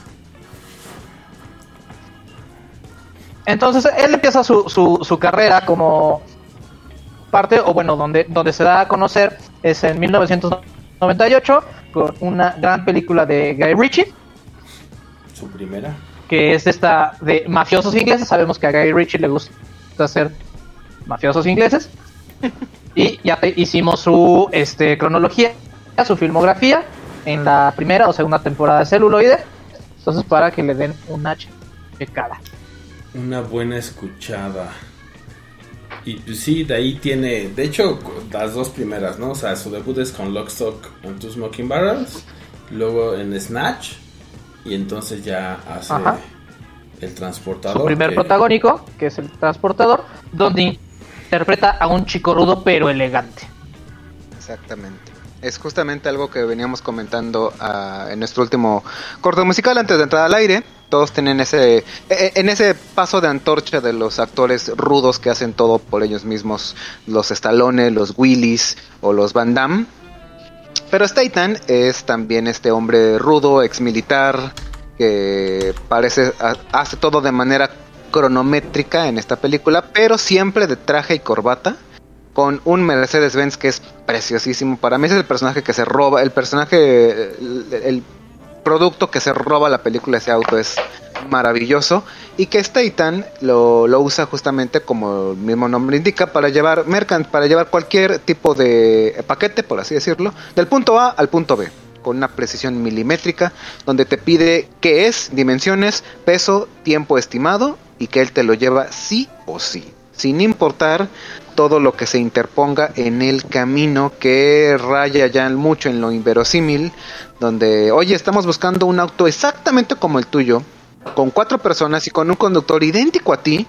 Entonces él empieza su, su, su carrera como parte, o bueno, donde, donde se da a conocer es en 1998 con una gran película de Guy Ritchie. Su primera. que es esta de mafiosos ingleses. Sabemos que a Guy Ritchie le gusta hacer mafiosos ingleses. Y ya te- hicimos su este, cronología, su filmografía en la primera o segunda temporada de celuloide. Entonces, para que le den una checada. Una buena escuchada. Y pues sí, de ahí tiene, de hecho, las dos primeras, ¿no? O sea, su debut es con Lockstock and Two Smoking Barrels, luego en Snatch, y entonces ya hace Ajá. el transportador. Su primer que- protagónico, que es el transportador, donde interpreta a un chico rudo pero elegante. Exactamente. Es justamente algo que veníamos comentando ah, en nuestro último corto musical antes de entrar al aire. Todos tienen ese, e- e- en ese paso de antorcha de los actores rudos que hacen todo por ellos mismos, los Stallone, los Willis o los Van Damme. Pero Statham es también este hombre rudo, ex militar, que parece ha- hace todo de manera cronométrica en esta película, pero siempre de traje y corbata con un Mercedes Benz que es preciosísimo. Para mí es el personaje que se roba, el personaje, el, el producto que se roba la película, ese auto es maravilloso y que Statham lo, lo usa justamente como el mismo nombre indica para llevar mercant, para llevar cualquier tipo de paquete, por así decirlo, del punto A al punto B con una precisión milimétrica donde te pide qué es, dimensiones, peso, tiempo estimado y que él te lo lleva sí o sí, sin importar todo lo que se interponga en el camino que raya ya mucho en lo inverosímil, donde, oye, estamos buscando un auto exactamente como el tuyo, con cuatro personas y con un conductor idéntico a ti,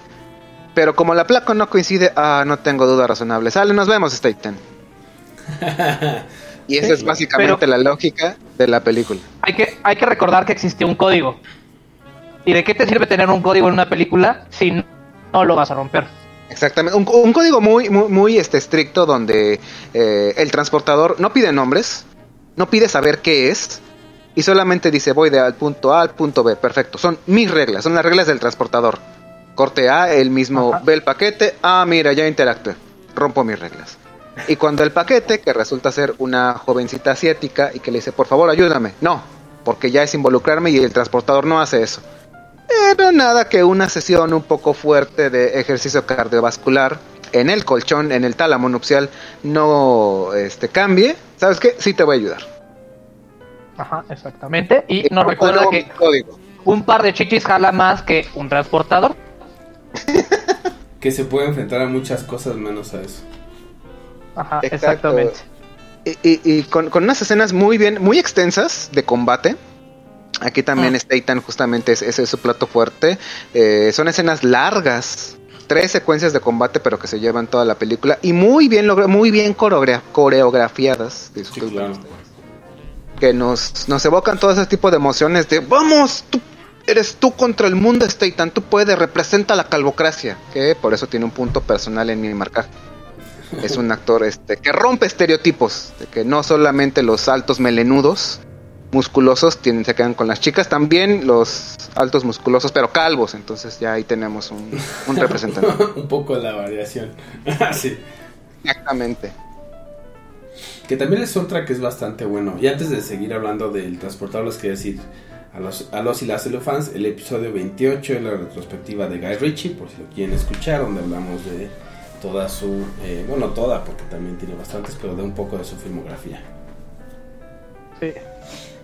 pero como la placa no coincide, ah, no tengo duda razonable. Sale, nos vemos, Staten. y esa es básicamente pero- la lógica de la película. Hay que, hay que recordar que existió un código. ¿Y de qué te sirve tener un código en una película si no lo vas a romper? Exactamente, un, un código muy, muy, muy, este, estricto donde eh, el transportador no pide nombres, no pide saber qué es y solamente dice voy de al punto A al punto B. Perfecto, son mis reglas, son las reglas del transportador. Corte A, el mismo Ajá. ve el paquete, ah mira, ya interactué, rompo mis reglas. Y cuando el paquete, que resulta ser una jovencita asiática y que le dice por favor ayúdame, no, porque ya es involucrarme y el transportador no hace eso. Pero nada que una sesión un poco fuerte de ejercicio cardiovascular en el colchón, en el tálamo nupcial, no este, cambie. ¿Sabes qué? Sí te voy a ayudar. Ajá, exactamente. Y nos recuerda que código. un par de chichis jala más que un transportador. Que se puede enfrentar a muchas cosas menos a eso. Ajá, Exacto. exactamente. Y, y- y con, con unas escenas muy bien, muy extensas de combate. Aquí también Ah. Statham justamente es- ese es su plato fuerte. Eh, son escenas largas, tres secuencias de combate, pero que se llevan toda la película y muy bien logra- muy bien coreogra- coreografiadas. Sí, claro. Que nos, nos evocan todo ese tipo de emociones de vamos, tú eres tú contra el mundo, Statham, tú puedes, representa la calvocracia, que por eso tiene un punto personal en mi marcaje. Es un actor este que rompe estereotipos, de que no solamente los altos melenudos, musculosos, tienen, se quedan con las chicas, también los altos musculosos, pero calvos, entonces ya ahí tenemos un, un representante. Un poco la variación. sí. Exactamente. Que también es otra que es bastante bueno. Y antes de seguir hablando del transportador, les quería decir a los, a los y las fans el episodio 28 es la retrospectiva de Guy Ritchie, por si lo quieren escuchar, donde hablamos de toda su, eh, bueno, toda, porque también tiene bastantes, pero de un poco de su filmografía. Sí.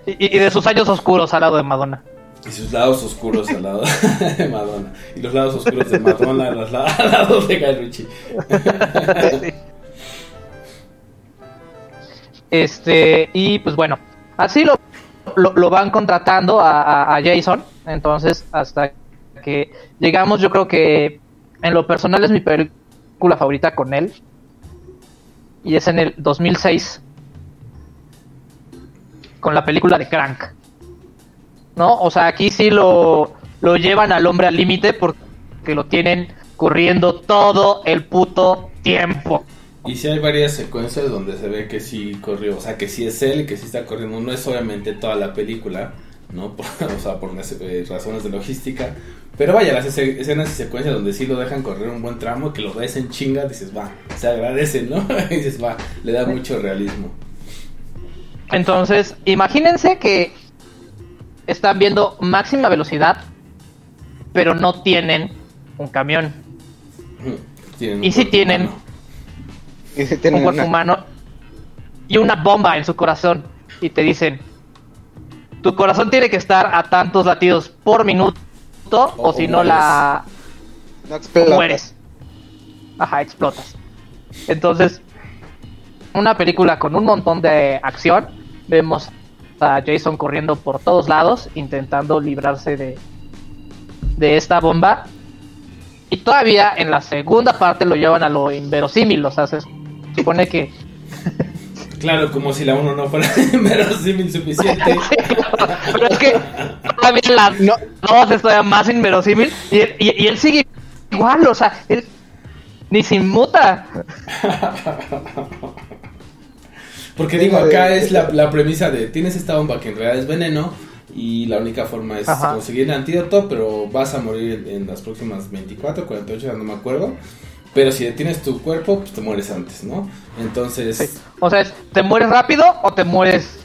Y, y de sus años oscuros al lado de Madonna. Y sus lados oscuros al lado de Madonna. Y los lados oscuros de Madonna los al lado de Guy Ritchie. Este, y pues bueno, así lo, lo, van contratando a, a- a Jason. Entonces, hasta que llegamos, yo creo que en lo personal es mi película favorita con él. Y es en el 2006. Con la película de Crank. ¿No? O sea, aquí sí lo, lo llevan al hombre al límite porque lo tienen corriendo todo el puto tiempo. Y sí hay varias secuencias donde se ve que sí corrió, o sea, que sí es él, que sí está corriendo. No es obviamente toda la película, ¿no? Por- o sea, por eh, razones de logística. Pero vaya, las esce- escenas y secuencias donde sí lo dejan correr un buen tramo, que lo ves en chinga, dices, va, se agradece, ¿no? y dices, va, le da mucho realismo. Entonces, imagínense que están viendo máxima velocidad pero no tienen un camión. Tienen Y cuerpo tienen humano. Un cuerpo una- humano y una bomba en su corazón. Y te dicen, tu corazón tiene que estar a tantos latidos por minuto o, O- si no la no mueres. Ajá, explotas. Entonces, una película con un montón de acción. Vemos a Jason corriendo por todos lados, intentando librarse de, de esta bomba. Y todavía en la segunda parte lo llevan a lo inverosímil. O sea, se supone que. Claro, como si la uno no fuera verosímil suficiente. Pero es que todavía la No. dos es todavía más inverosímil. Y él, y- y él sigue igual, o sea, él ni se inmuta. Porque digo, acá es la, la premisa de tienes esta bomba que en realidad es veneno y la única forma es Ajá. conseguir el antídoto, pero vas a morir en, en las próximas 24, 48 horas, no me acuerdo. Pero si detienes tu cuerpo, pues te mueres antes, ¿no? Entonces, Sí. O sea, ¿te mueres rápido o te mueres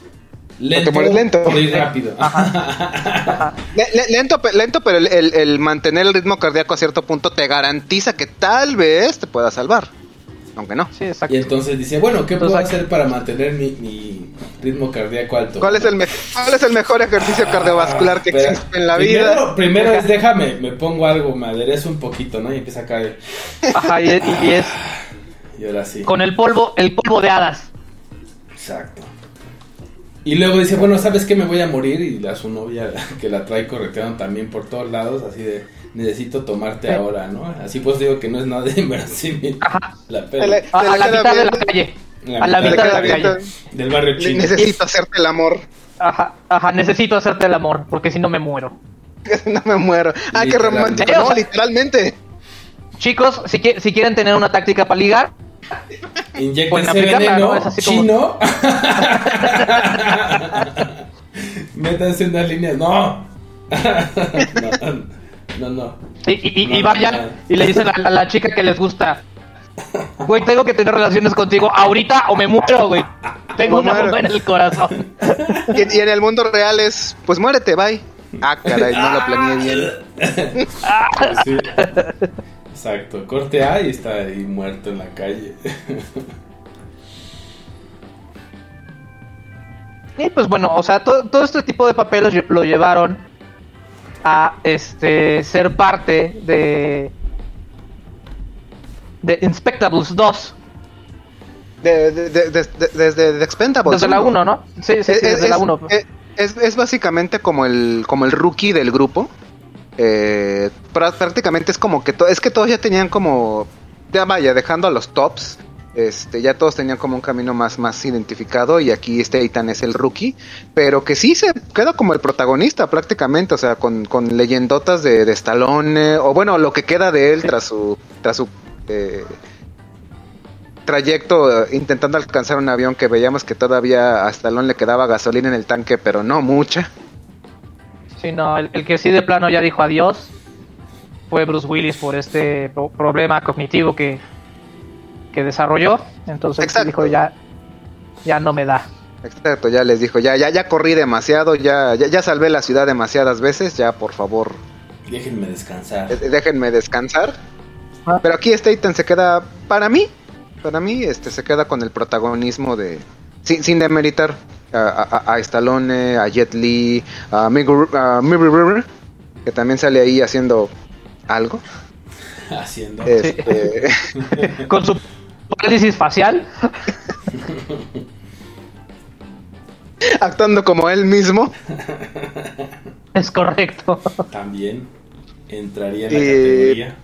lento, te mueres lento. pero ir rápido. Le- le- lento, lento, pero el, el- el mantener el ritmo cardíaco a cierto punto te garantiza que tal vez te pueda salvar. Aunque no. Sí, exacto. Y entonces dice, bueno, ¿qué puedo hacer para mantener mi, mi ritmo cardíaco alto? ¿Cuál es el, me- cuál es el mejor ejercicio cardiovascular que Espera, existe en la primero, vida? Primero es déjame, me pongo algo, me aderezo un poquito, ¿no? Y empieza a caer. Ajá, y, y- y es Y ahora sí. con el polvo, el polvo de hadas. Exacto. Y luego dice, bueno, ¿sabes qué? Me voy a morir. Y la su novia, que la trae correteando también por todos lados, así de, necesito tomarte Sí. ahora, ¿no? Así pues digo que no es nada de inverosímil. Ajá. La peli. A, la mitad de la calle. La A la mitad de de la calle. calle. Del barrio chino. necesito hacerte el amor. Ajá, ajá, necesito hacerte el amor, porque si no me muero. no me muero. Ah, qué romántico. No, literalmente. Chicos, si, qui- si quieren tener una táctica para ligar, Inyectense Pueden aplicarla, veneno ¿no? Es así como- chino. Métanse unas líneas. No. no, no, no. y, y- y- No, y no, vayan no. y le dicen a, a la chica que les gusta, güey, tengo que tener relaciones contigo ahorita o me muero, güey. Tengo una muero. bomba en el corazón. Y, y en el mundo real es, pues muérete, bye. Ah, caray, no lo planeé bien. Sí. Exacto. Corte A y está ahí muerto en la calle. Y pues bueno, o sea, todo, todo este tipo de papeles lo llevaron a este ser parte de de Inspectables 2 De- de- de- de- de- desde The Expendables. desde la 1, ¿no? Sí, sí, sí, Es, desde es- la 1. es- es- básicamente como el, como el rookie del grupo. Eh, prá- prácticamente es como que to- es que todos ya tenían como ya vaya dejando a los tops este ya todos tenían como un camino más más identificado y aquí este Ethan es el rookie pero que sí se queda como el protagonista prácticamente o sea con, con leyendotas de, de Stallone o bueno lo que queda de él tras su tras su eh, trayecto eh, intentando alcanzar un avión que veíamos que todavía a Stallone le quedaba gasolina en el tanque pero no mucha. Sí, no, el, el que sí de plano ya dijo adiós fue Bruce Willis por este pro- problema cognitivo que, que desarrolló. Entonces Exacto. dijo ya, ya no me da. Exacto, ya les dijo, ya, ya, ya corrí demasiado, ya, ya, ya salvé la ciudad demasiadas veces, ya por favor, Déjenme descansar. eh, déjenme descansar. Ah. Pero aquí Staten se queda, para mí, para mí, este se queda con el protagonismo de, sin, sin demeritar a, a, a Stallone, a Jet Li, a River, que también sale ahí haciendo algo. Haciendo. Este, Con su parálisis facial. actuando como él mismo. Es correcto. También entraría en la Eh, categoría.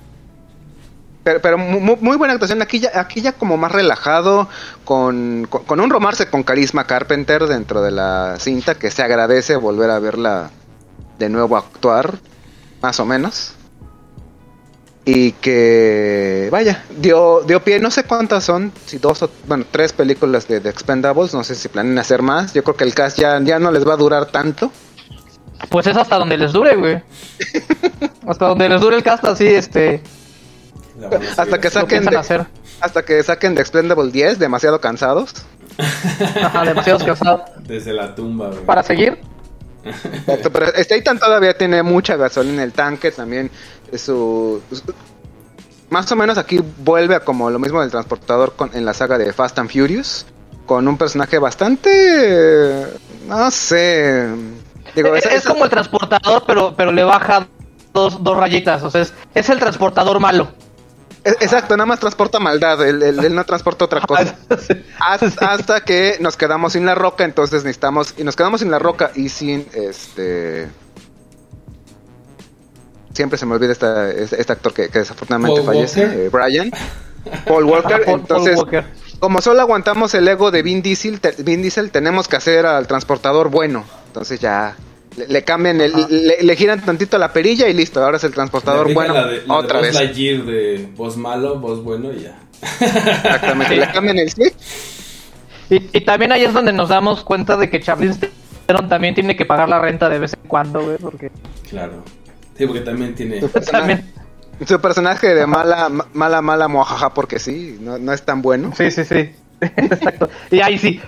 Pero, pero mu- mu- muy, buena actuación. Aquí ya, aquí ya como más relajado, con, con, con un romance con Carisma Carpenter dentro de la cinta, que se agradece volver a verla de nuevo actuar, más o menos. Y que, vaya, dio, dio pie, no sé cuántas son, si dos o, bueno, tres películas de, de Expendables, no sé si planean hacer más. Yo creo que el cast ya, ya no les va a durar tanto. Pues es hasta donde les dure, güey. Hasta donde les dure el cast así, este, Hasta que saquen de, hacer. hasta que saquen de Expendable 10, demasiado cansados. Ajá, demasiados cansados. Desde la tumba, güey. Para seguir. Exacto, pero Statham todavía tiene mucha gasolina en el tanque, también es su... Más o menos aquí vuelve a como lo mismo del transportador con- en la saga de Fast and Furious, con un personaje bastante... no sé... Digo, es, es- es es- como el transportador, pero, pero le baja dos, dos rayitas. O sea, es, es el transportador malo. exacto, nada más transporta maldad, él, él- él no transporta otra cosa. Hasta, hasta que nos quedamos sin la roca, entonces necesitamos... Y nos quedamos sin la roca y sin este... Siempre se me olvida esta, este, este actor que, que desafortunadamente Paul fallece, eh, Brian. Paul Walker. Paul entonces, Walker. como solo aguantamos el ego de Vin Diesel, te- Vin Diesel tenemos que hacer al transportador bueno. Entonces ya le, le cambian, el, le, le giran tantito la perilla y listo. Ahora es el transportador bueno. la de- la de otra Buzz vez. Lightyear de voz malo, voz bueno y ya. Exactamente. Le cambian el switch. Y, y también ahí es donde nos damos cuenta de que Theron también tiene que pagar la renta de vez en cuando, güey, porque Claro. Sí, porque también tiene. también... Su personaje de mala, ma- mala, mala, mojaja, porque sí, no, no es tan bueno. Sí, sí, sí. Exacto. Y ahí sí,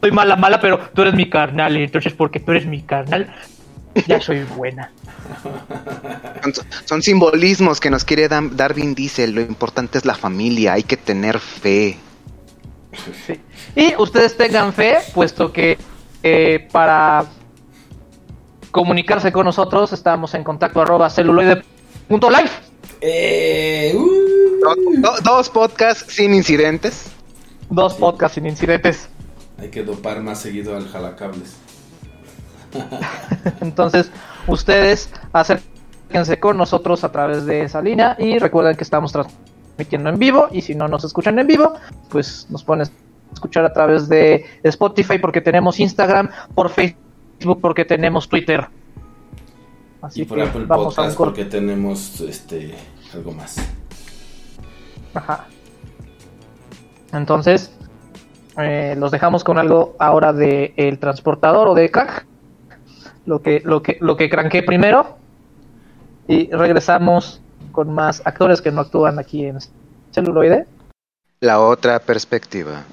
soy mala, mala, pero tú eres mi carnal, y entonces porque tú eres mi carnal, ya soy buena. Son, son simbolismos que nos quiere dan- dar Vin Diesel. Lo importante es la familia, hay que tener fe. Sí. Y ustedes tengan fe, puesto que eh, para comunicarse con nosotros estamos en contacto arroba celuloide.live. Eh, uh. Do- do- dos podcasts sin incidentes. Dos podcasts sin incidentes. Hay que dopar más seguido al jalacables. Entonces, ustedes acérquense con nosotros a través de esa línea y recuerden que estamos transmitiendo en vivo y si no nos escuchan en vivo, pues nos ponen a escuchar a través de Spotify porque tenemos Instagram, por Facebook porque tenemos Twitter. Así y por que Apple vamos a un Podcast porque tenemos este algo más. Ajá. Entonces, eh, los dejamos con algo ahora de el transportador o de crack. Lo que, lo que, lo que cranqué primero. Y regresamos con más actores que no actúan aquí en celuloide. La otra perspectiva.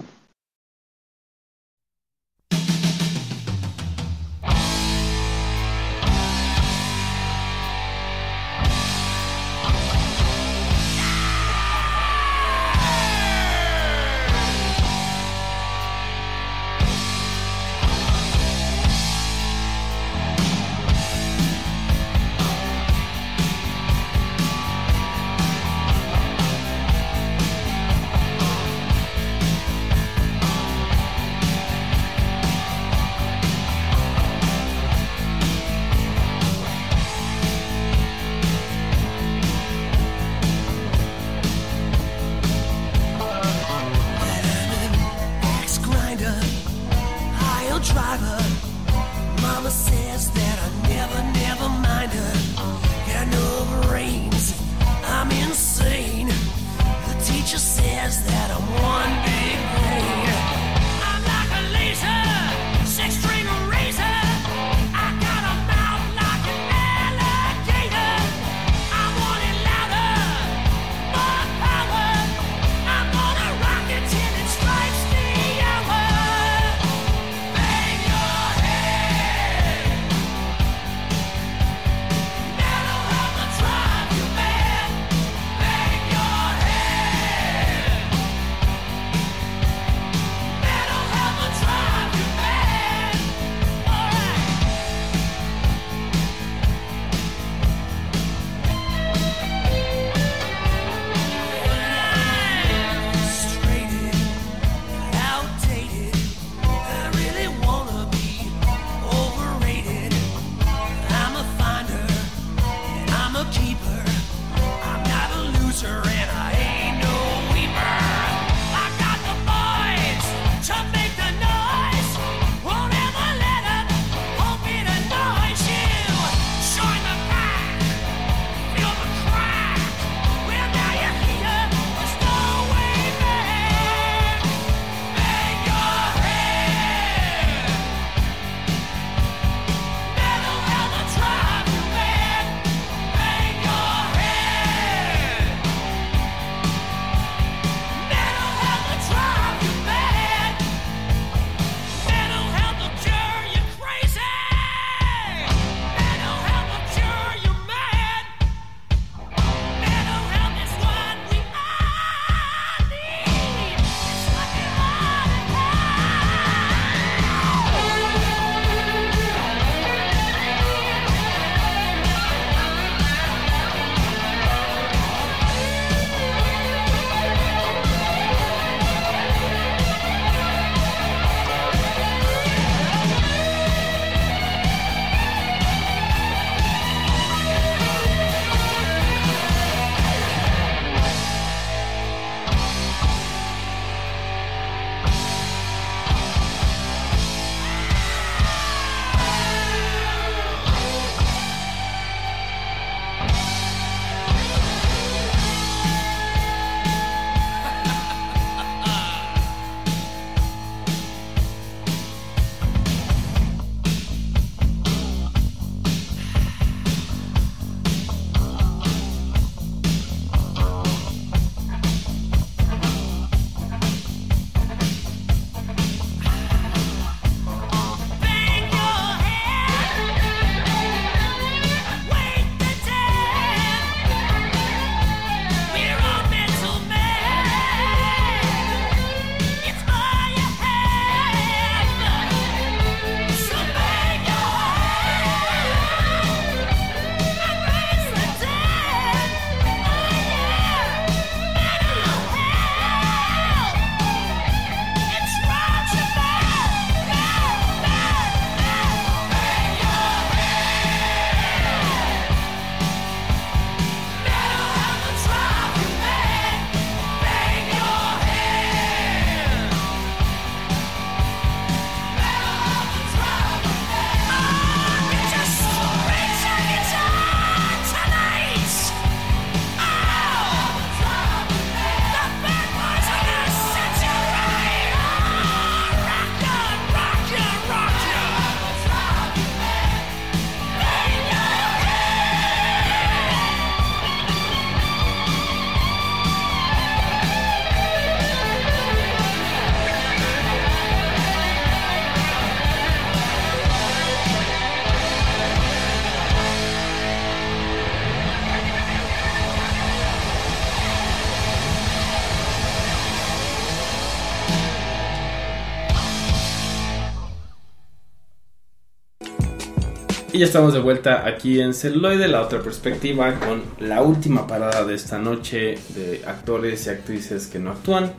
Y ya estamos de vuelta aquí en Celuloide, la otra perspectiva, con la última parada de esta noche de actores y actrices que no actúan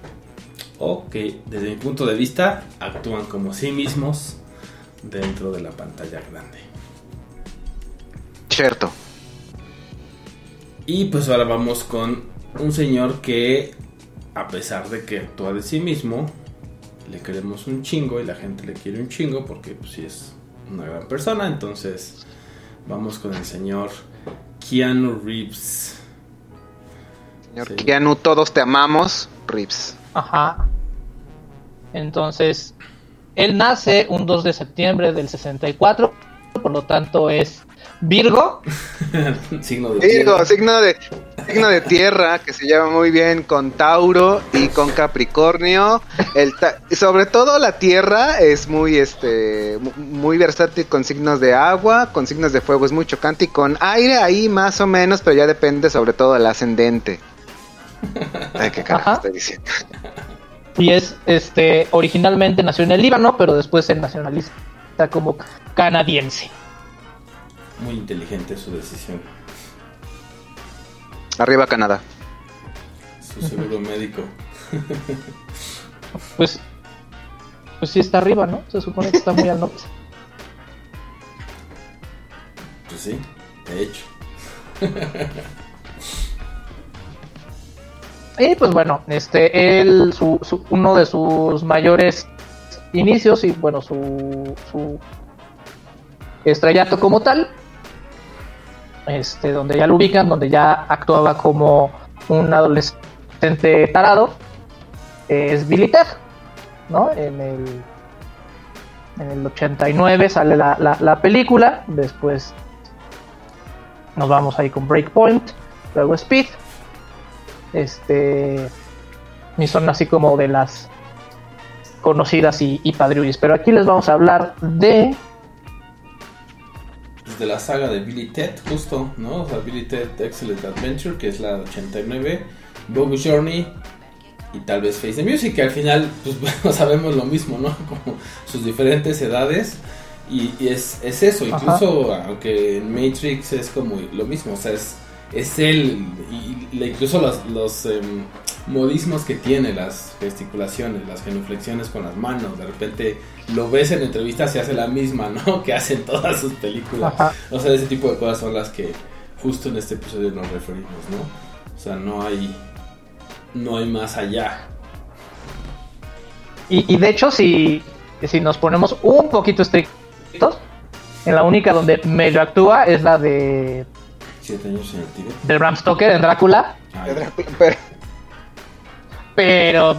o que desde mi punto de vista actúan como sí mismos dentro de la pantalla grande. Cierto. Y pues ahora vamos con un señor que, a pesar de que actúa de sí mismo, le queremos un chingo y la gente le quiere un chingo porque pues sí es una gran persona. Entonces vamos con el señor Keanu Reeves. Señor Sí. Keanu, todos te amamos. Rips. Ajá. Entonces, él nace un 2 de septiembre del 64, por lo tanto es Virgo. Signo de tierra. signo de, signo de tierra que se lleva muy bien con Tauro y con Capricornio. El ta- sobre todo la tierra es muy este mu- muy versátil con signos de agua, con signos de fuego es muy chocante y con aire ahí más o menos, pero ya depende sobre todo del ascendente. Ay, qué carajo estoy diciendo. Y es, este, originalmente nació en el Líbano, pero después se nacionaliza como canadiense. Muy inteligente su decisión. Arriba Canadá. Su seguro médico. Pues, pues sí está arriba, ¿no? Se supone que está muy al norte. Pues sí, de hecho. Y pues bueno, este, él, su, su- uno de sus mayores inicios y bueno, su, su estrellato como tal, este, donde ya lo ubican, donde ya actuaba como un adolescente tarado, es Billy ¿no? En el, en el 89 sale la, la, la película, después nos vamos ahí con Breakpoint, luego Speed, este y son así como de las conocidas y, y. Pero aquí les vamos a hablar de de la saga de Billy Ted, justo, ¿no? O sea, Billy Ted Excellent Adventure, que es la de 89, Bogus Journey y tal vez Face the Music, que al final, pues bueno, sabemos lo mismo, ¿no? Como sus diferentes edades. Y, y es, es eso, Ajá. incluso aunque en Matrix es como lo mismo, o sea, es, es él, y, y incluso los, los em, modismos que tiene, las gesticulaciones, las genuflexiones con las manos, de repente lo ves en entrevistas y hace la misma, ¿no? Que hacen todas sus películas. Ajá. O sea, ese tipo de cosas son las que justo en este episodio nos referimos, ¿no? O sea, no hay no hay más allá. Y, y de hecho, si, si nos ponemos un poquito estrictos, en la única donde medio actúa es la de, Siete años en el Tíbet. de Bram Stoker en Drácula, Ay, Pero- pero,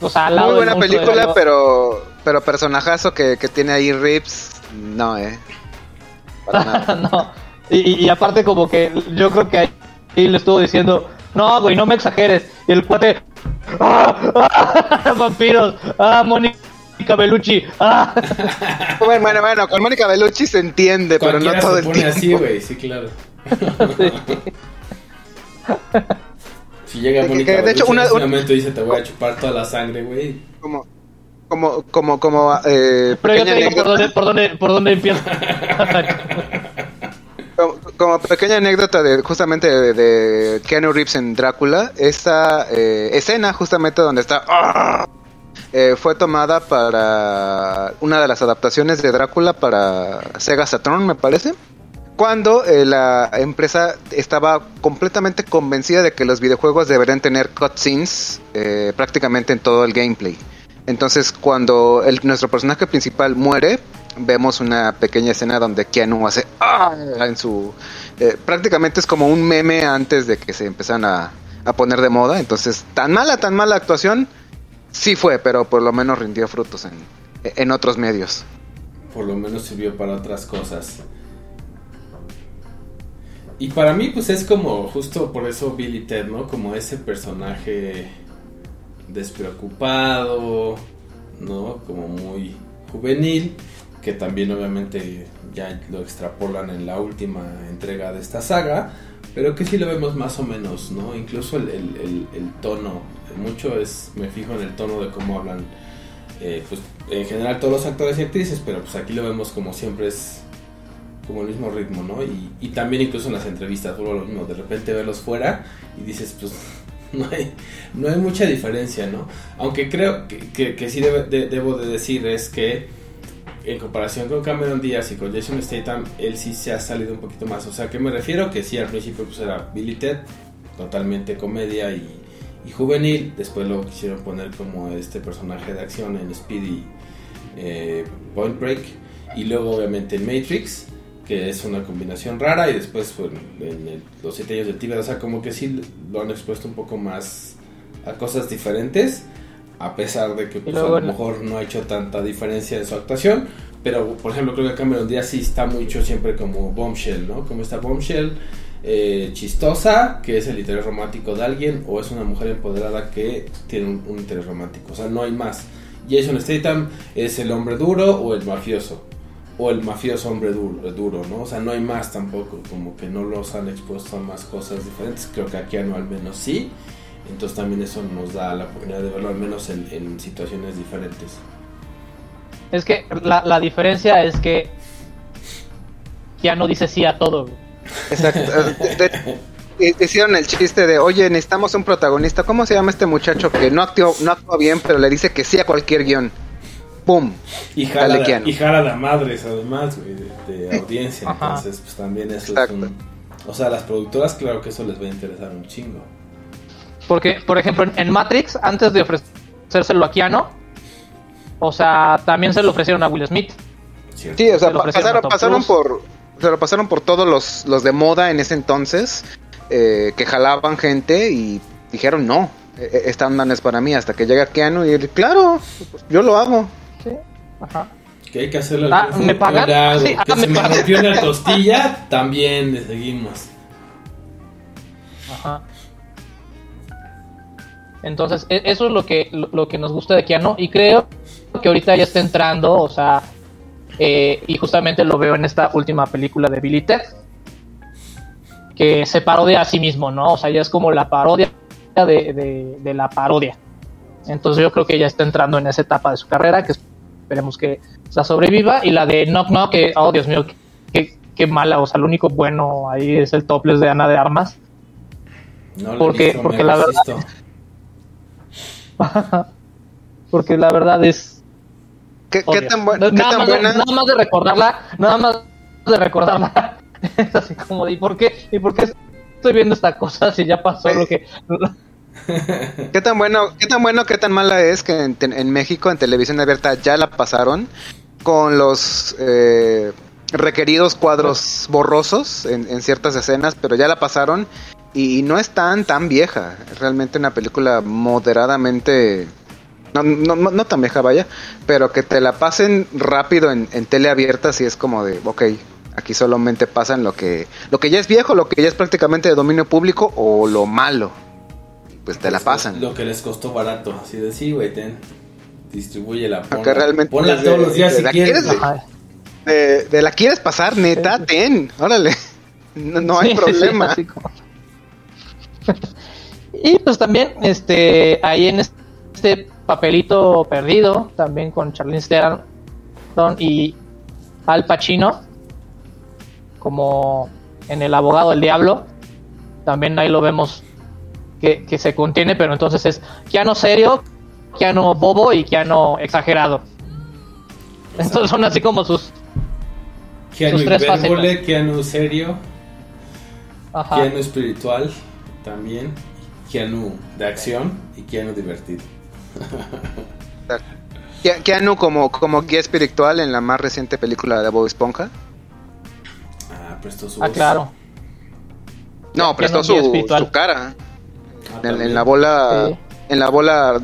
o sea, al lado muy buena película, pero pero personajazo que, que tiene ahí Rips, no, eh. Para nada. no. Y, y- aparte como que yo creo que ahí le estuvo diciendo, no, güey, no me exageres. Y el cuate, ¡ah! ¡Ah! vampiros, ah, Mónica Bellucci, ah. Bueno, bueno, bueno, con Mónica Bellucci se entiende, pero no todo se el tiempo. así, güey, sí, claro. Si llega Mónica que de hecho, una- en ese una- momento y dice te voy a chupar toda la sangre, güey. Como, como, como, como, eh, Pero yo te digo por dónde, por dónde, por dónde empieza. como, como pequeña anécdota de justamente de, de Keanu Reeves en Drácula, esta eh, escena justamente donde está ¡ah! eh, fue tomada para una de las adaptaciones de Drácula para Sega Saturn, me parece. Cuando eh, la empresa estaba completamente convencida de que los videojuegos deberían tener cutscenes eh, prácticamente en todo el gameplay. Entonces, cuando nuestro personaje principal muere, vemos una pequeña escena donde Keanu hace ¡ah! en su eh, prácticamente es como un meme antes de que se empezaran a, a poner de moda. Entonces, tan mala, tan mala actuación, sí fue, pero por lo menos rindió frutos en, en otros medios. Por lo menos sirvió para otras cosas. Y para mí, pues es como justo por eso Billy Ted, ¿no? Como ese personaje despreocupado, ¿no? Como muy juvenil, que también obviamente ya lo extrapolan en la última entrega de esta saga, pero que sí lo vemos más o menos, ¿no? Incluso el, el- tono, mucho es, me fijo en el tono de cómo hablan, eh, pues en general todos los actores y actrices, pero pues aquí lo vemos como siempre es como el mismo ritmo, ¿no? Y, y también incluso en las entrevistas, vuelvo lo mismo, de repente verlos fuera y dices, pues no hay, no hay mucha diferencia, ¿no? Aunque creo que, que, que sí de- debo de decir es que en comparación con Cameron Díaz y con Jason Statham, él sí se ha salido un poquito más. O sea, ¿a qué me refiero? Que sí, al principio pues era Billy Ted, totalmente comedia y, y juvenil. Después lo quisieron poner como este personaje de acción en Speedy eh, Point Break. Y luego obviamente en Matrix, que es una combinación rara. Y después fue en, en el- los siete años de Tíbet. O sea, como que sí lo han expuesto un poco más a cosas diferentes. A pesar de que pues, luego a lo mejor no ha hecho tanta diferencia en su actuación. Pero, por ejemplo, creo que Cameron Díaz sí está mucho siempre como bombshell, ¿no? Como esta bombshell eh, chistosa, que es el interés romántico de alguien, o es una mujer empoderada que tiene un, un interés romántico. O sea, no hay más. Jason Statham es el hombre duro o el mafioso. O el mafioso hombre duro, duro, ¿no? O sea, no hay más tampoco. Como que no los han expuesto a más cosas diferentes. Creo que aquí no al menos sí. Entonces también eso nos da la oportunidad de verlo al menos en, en situaciones diferentes. Es que la, la diferencia es que ya no dice sí a todo. güey. Exacto. De- de- de- hicieron el chiste de, oye, necesitamos un protagonista. ¿Cómo se llama este muchacho que no actúa, no actúa bien, pero le dice que sí a cualquier guion? ¡Pum! Y jala, Keanu. y jala de madres además, güey, de, de audiencia. Ajá. Entonces, pues también eso Exacto. es un... O sea, a las productoras claro que eso les va a interesar un chingo. Porque, por ejemplo, en- Matrix, antes de ofrecérselo a Keanu, o sea, también se lo ofrecieron a Will Smith. ¿cierto? Sí, o sea, Se pasaron, por, se lo pasaron por todos los, los de moda en ese entonces eh, que jalaban gente y dijeron no, eh, eh, esta onda no es para mí hasta que llega Keanu y él, claro, yo lo hago. Ajá. Que hay que hacerlo al Ah, ¿me pagan? Sí, que ah, se me rompió una costilla, también le seguimos. Ajá. Entonces, e- eso es lo que, lo, que nos gusta de Keanu. Y creo que ahorita ya está entrando, o sea, eh, y justamente lo veo en esta última película de Billy Ted, que se parodia a sí mismo, ¿no? O sea, ya es como la parodia de, de- de la parodia. Entonces yo creo que ya está entrando en esa etapa de su carrera, que esperemos que la sobreviva. Y la de Knock Knock, que, oh Dios mío, qué, qué mala, o sea, lo único bueno ahí es el topless de Ana de Armas. No le he Porque- visto, porque me la verdad-. Porque la verdad es. ¿Qué, tan, qué nada, tan más, buena? nada más de recordarla, nada más de recordarla. es así como ¿y por qué? ¿Y por qué estoy viendo esta cosa si ya pasó lo que. ¿Qué tan bueno, qué tan bueno, qué tan mala es que en, México en televisión abierta ya la pasaron con los eh, requeridos cuadros borrosos en, en ciertas escenas, pero ya la pasaron y, no es tan tan vieja, realmente una película moderadamente no, no, no, no tan vieja vaya, pero que te la pasen rápido en, en tele abierta si es como de, ok, aquí solamente pasan lo que lo que ya es viejo, lo que ya es prácticamente de dominio público o lo malo pues te la pasan. Lo que les costó barato. Así de sí, güey, ten. Distribúyela. Ponla, Aunque realmente ponla es todos de- los días de si la quieres. quieres, güey. Ajá. De, de la quieres pasar, neta, ten, órale. No, no hay Sí, problema. y pues también, este, ahí en este papelito perdido, también con Charlize Theron y Al Pacino, como en El abogado del diablo, también ahí lo vemos que, que se contiene, pero entonces es Keanu serio, Keanu bobo y Keanu exagerado. Entonces son así como sus... Keanu sus tres hipérbole, Keanu serio, Ajá. Keanu espiritual también, Keanu de acción y Keanu divertido. Ke- Keanu como, como guía espiritual en la más reciente película de Bob Esponja. Ah, prestó su Ah, voz. claro. No, prestó su, su cara. Ah, En, la bola, Sí. en la bola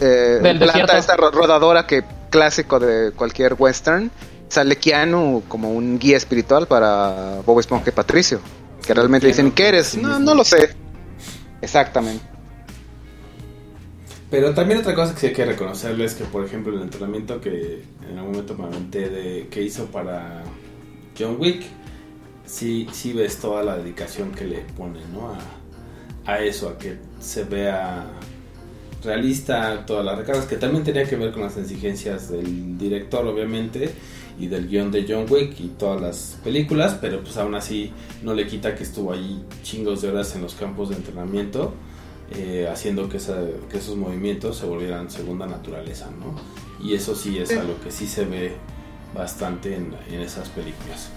eh, Del planta desierto. esta ro- rodadora que clásico de cualquier western. Sale Keanu como un guía espiritual para Bob Esponja y Patricio. Que realmente Keanu dicen, ¿qué eres? sí no, no lo sé. Exactamente. Pero también otra cosa que sí hay que reconocerle es que, por ejemplo, el entrenamiento que en algún momento me aventé de que hizo para John Wick, sí, sí ves toda la dedicación que le pone, ¿no? A, a eso, a que se vea realista, todas las recargas, que también tenía que ver con las exigencias del director, obviamente, y del guion de John Wick y todas las películas, pero pues aún así no le quita que estuvo ahí chingos de horas en los campos de entrenamiento, eh, haciendo que, esa- que esos movimientos se volvieran segunda naturaleza, ¿no? Y eso sí es algo que sí se ve bastante en, en esas películas.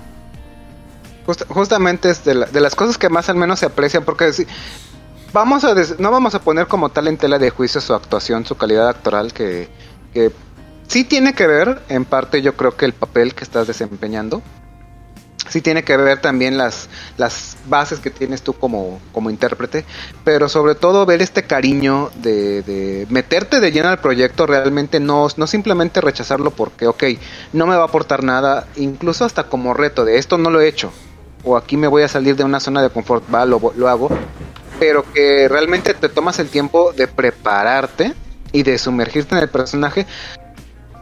Just- justamente es de, la- de las cosas que más al menos se aprecian, porque si- vamos a des- no vamos a poner como tal en tela de juicio su actuación, su calidad actoral, que, sí tiene que ver, en parte yo creo que el papel que estás desempeñando, sí tiene que ver también las, las bases que tienes tú como, como intérprete, pero sobre todo ver este cariño de, de meterte de lleno al proyecto, realmente no, no simplemente rechazarlo porque, ok, no me va a aportar nada, incluso hasta como reto de esto no lo he hecho, o aquí me voy a salir de una zona de confort, va, lo, lo hago, pero que realmente te tomas el tiempo de prepararte y de sumergirte en el personaje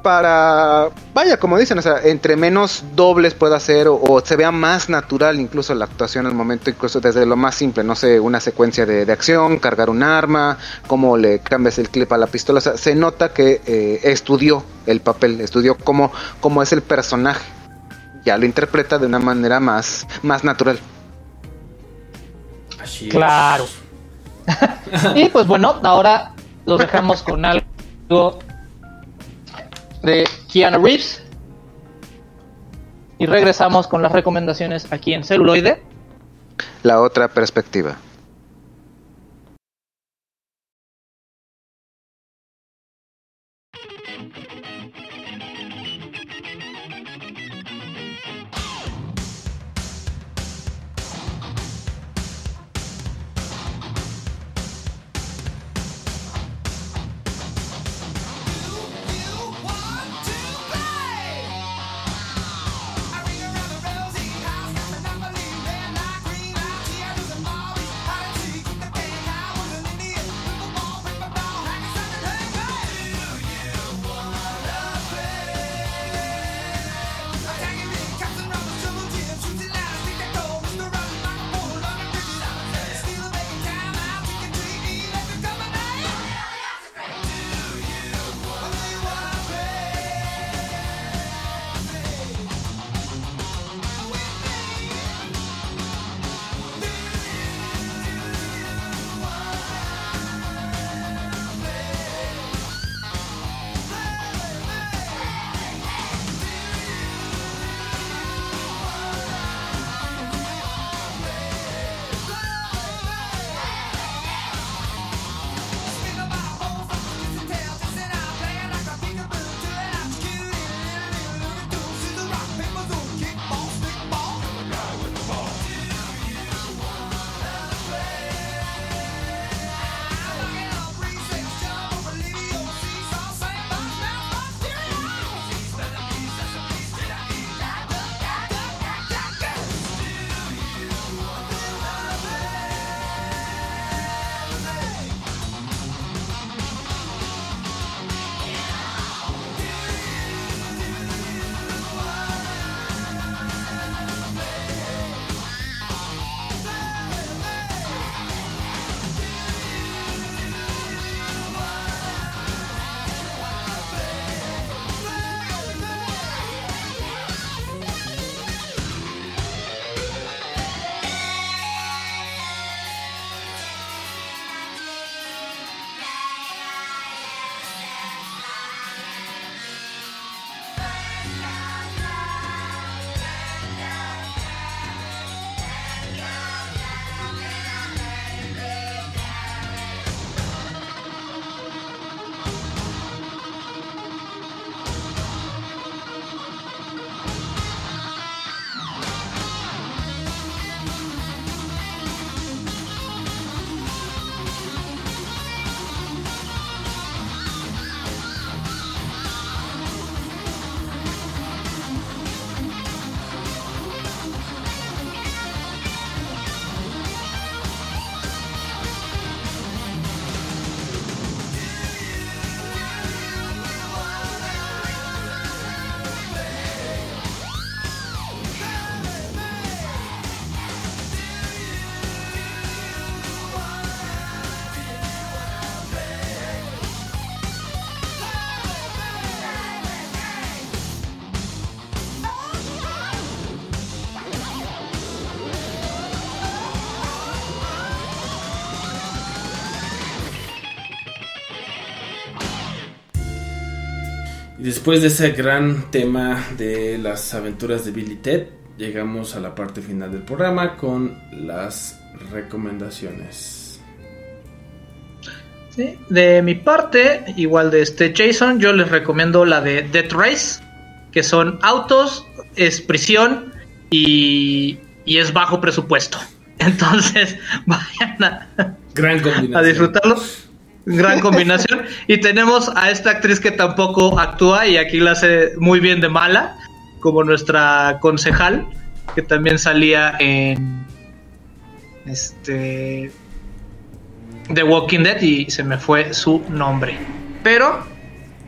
para, vaya, como dicen, o sea, entre menos dobles pueda ser o, se vea más natural incluso la actuación al momento, incluso desde lo más simple, no sé, una secuencia de, de acción, cargar un arma, cómo le cambias el clip a la pistola, o sea, se nota que eh, estudió el papel, estudió cómo, cómo es el personaje, ya lo interpreta de una manera más, más natural. Así es. Claro. y pues bueno, ahora los dejamos con algo de Keanu Reeves. Y regresamos con las recomendaciones aquí en celuloide. La otra perspectiva. Después de ese gran tema de las aventuras de Billy Ted, llegamos a la parte final del programa con las recomendaciones. Sí, De mi parte, igual de este Jason, yo les recomiendo la de Death Race, que son autos, es prisión y, y es bajo presupuesto. Entonces, vayan a, Gran a disfrutarlo. Gran combinación. Y tenemos a esta actriz que tampoco actúa y aquí la hace muy bien de mala, como nuestra concejal, que también salía en este The Walking Dead y se me fue su nombre. Pero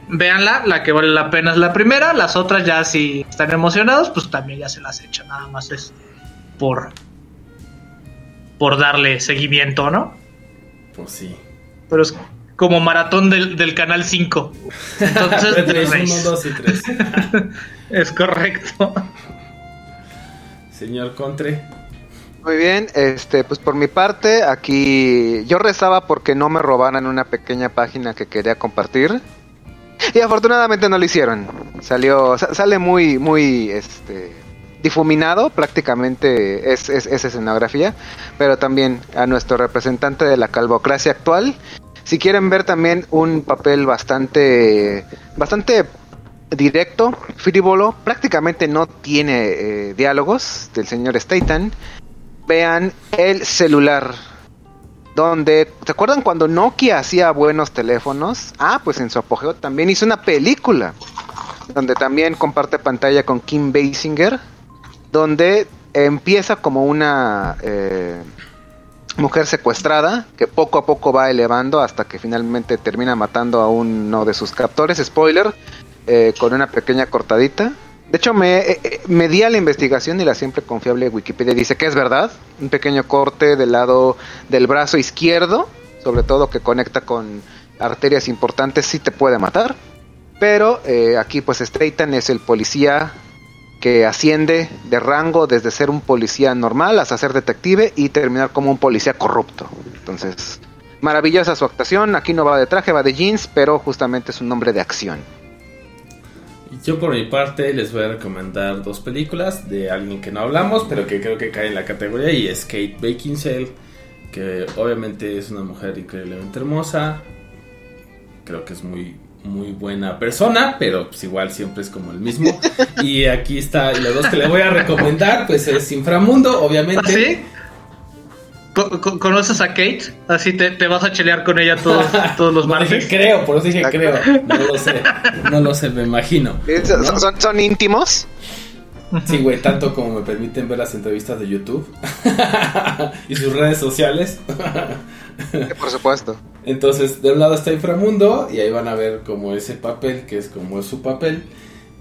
véanla, la que vale la pena es la primera, las otras ya si están emocionados, pues también ya se las echan, nada más es por por darle seguimiento, ¿no? Pues sí. Pero es como maratón del, del canal 5. Entonces, Race. 1, 2 y 3. es correcto. Señor Contre. Muy bien, este, pues por mi parte, aquí yo rezaba porque no me robaran una pequeña página que quería compartir. Y afortunadamente no lo hicieron. Salió, sa- sale muy, muy, este, difuminado, prácticamente es, es, es escenografía, pero también a nuestro representante de la calvocracia actual. Si quieren ver también un papel bastante, bastante directo, frívolo, prácticamente no tiene eh, diálogos del señor Statham. Vean el celular. Donde, ¿se acuerdan cuando Nokia hacía buenos teléfonos? Ah, pues en su apogeo también hizo una película. Donde también comparte pantalla con Kim Basinger. Donde empieza como una eh, mujer secuestrada. Que poco a poco va elevando hasta que finalmente termina matando a uno de sus captores. Spoiler. eh, con una pequeña cortadita. De hecho, me, eh, eh, me di a la investigación y la siempre confiable Wikipedia dice que es verdad. Un pequeño corte del lado del brazo izquierdo, sobre todo que conecta con arterias importantes, sí te puede matar. Pero eh, aquí pues Statham es el policía que asciende de rango desde ser un policía normal hasta ser detective y terminar como un policía corrupto. Entonces, maravillosa su actuación. Aquí no va de traje, va de jeans, pero justamente es un hombre de acción. Yo por mi parte les voy a recomendar dos películas de alguien que no hablamos, pero que creo que cae en la categoría y es Kate Beckinsale, que obviamente es una mujer increíblemente hermosa. Creo que es muy muy buena persona, pero pues igual siempre es como el mismo. Y aquí está, y los dos que le voy a recomendar, pues es Inframundo, obviamente. Co- co- ¿Conoces a Kate? Así te, te vas a chelear con ella todos, todos los No dije martes. creo, por eso dije creo. No lo sé, no lo sé, me imagino. ¿Son, son- íntimos? Sí, güey, tanto como me permiten ver las entrevistas de YouTube y sus redes sociales. Por supuesto. Entonces, de un lado está Inframundo y ahí van a ver como ese papel, que es como su papel.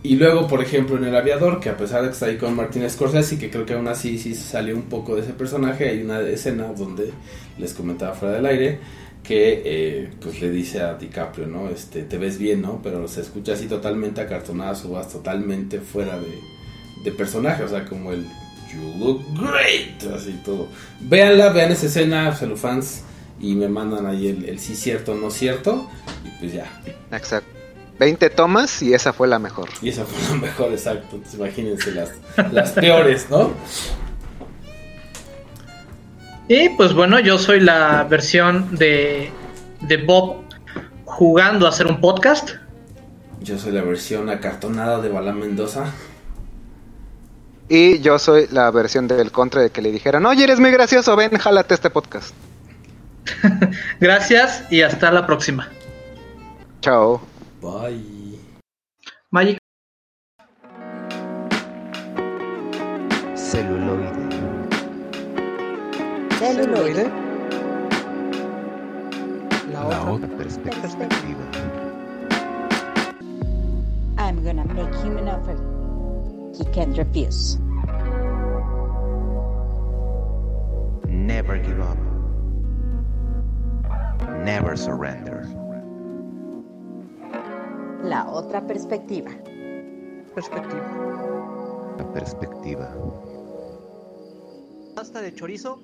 Y luego, por ejemplo, en El Aviador, que a pesar de que está ahí con Martin Scorsese, que creo que aún así sí salió un poco de ese personaje, hay una escena donde les comentaba fuera del aire que eh, pues le dice a DiCaprio, ¿no? Este, te ves bien, ¿no? Pero se escucha así totalmente acartonada su voz, totalmente fuera de, de personaje, o sea, como el You look great, así todo. Véanla, vean esa escena, fans y me mandan ahí el, el sí cierto, no cierto, y pues ya. Exacto. 20 tomas y esa fue la mejor. Y esa fue la mejor, exacto. Entonces imagínense las, las peores, ¿no? Y pues bueno, yo soy la versión de, de Bob jugando a hacer un podcast. Yo soy la versión acartonada de Balán Mendoza. Y yo soy la versión del contra de que le dijeron, oye, eres muy gracioso, ven, jálate este podcast. Gracias y hasta la próxima. Chao. Bye. Magic. Celuloide. Celuloide. La La otra otra perspectiva. I'm gonna make him an offer he can't refuse. Never give up. Never surrender. La otra perspectiva. perspectiva. La perspectiva. Pasta de chorizo.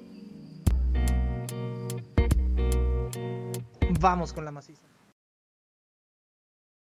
Vamos con la maciza.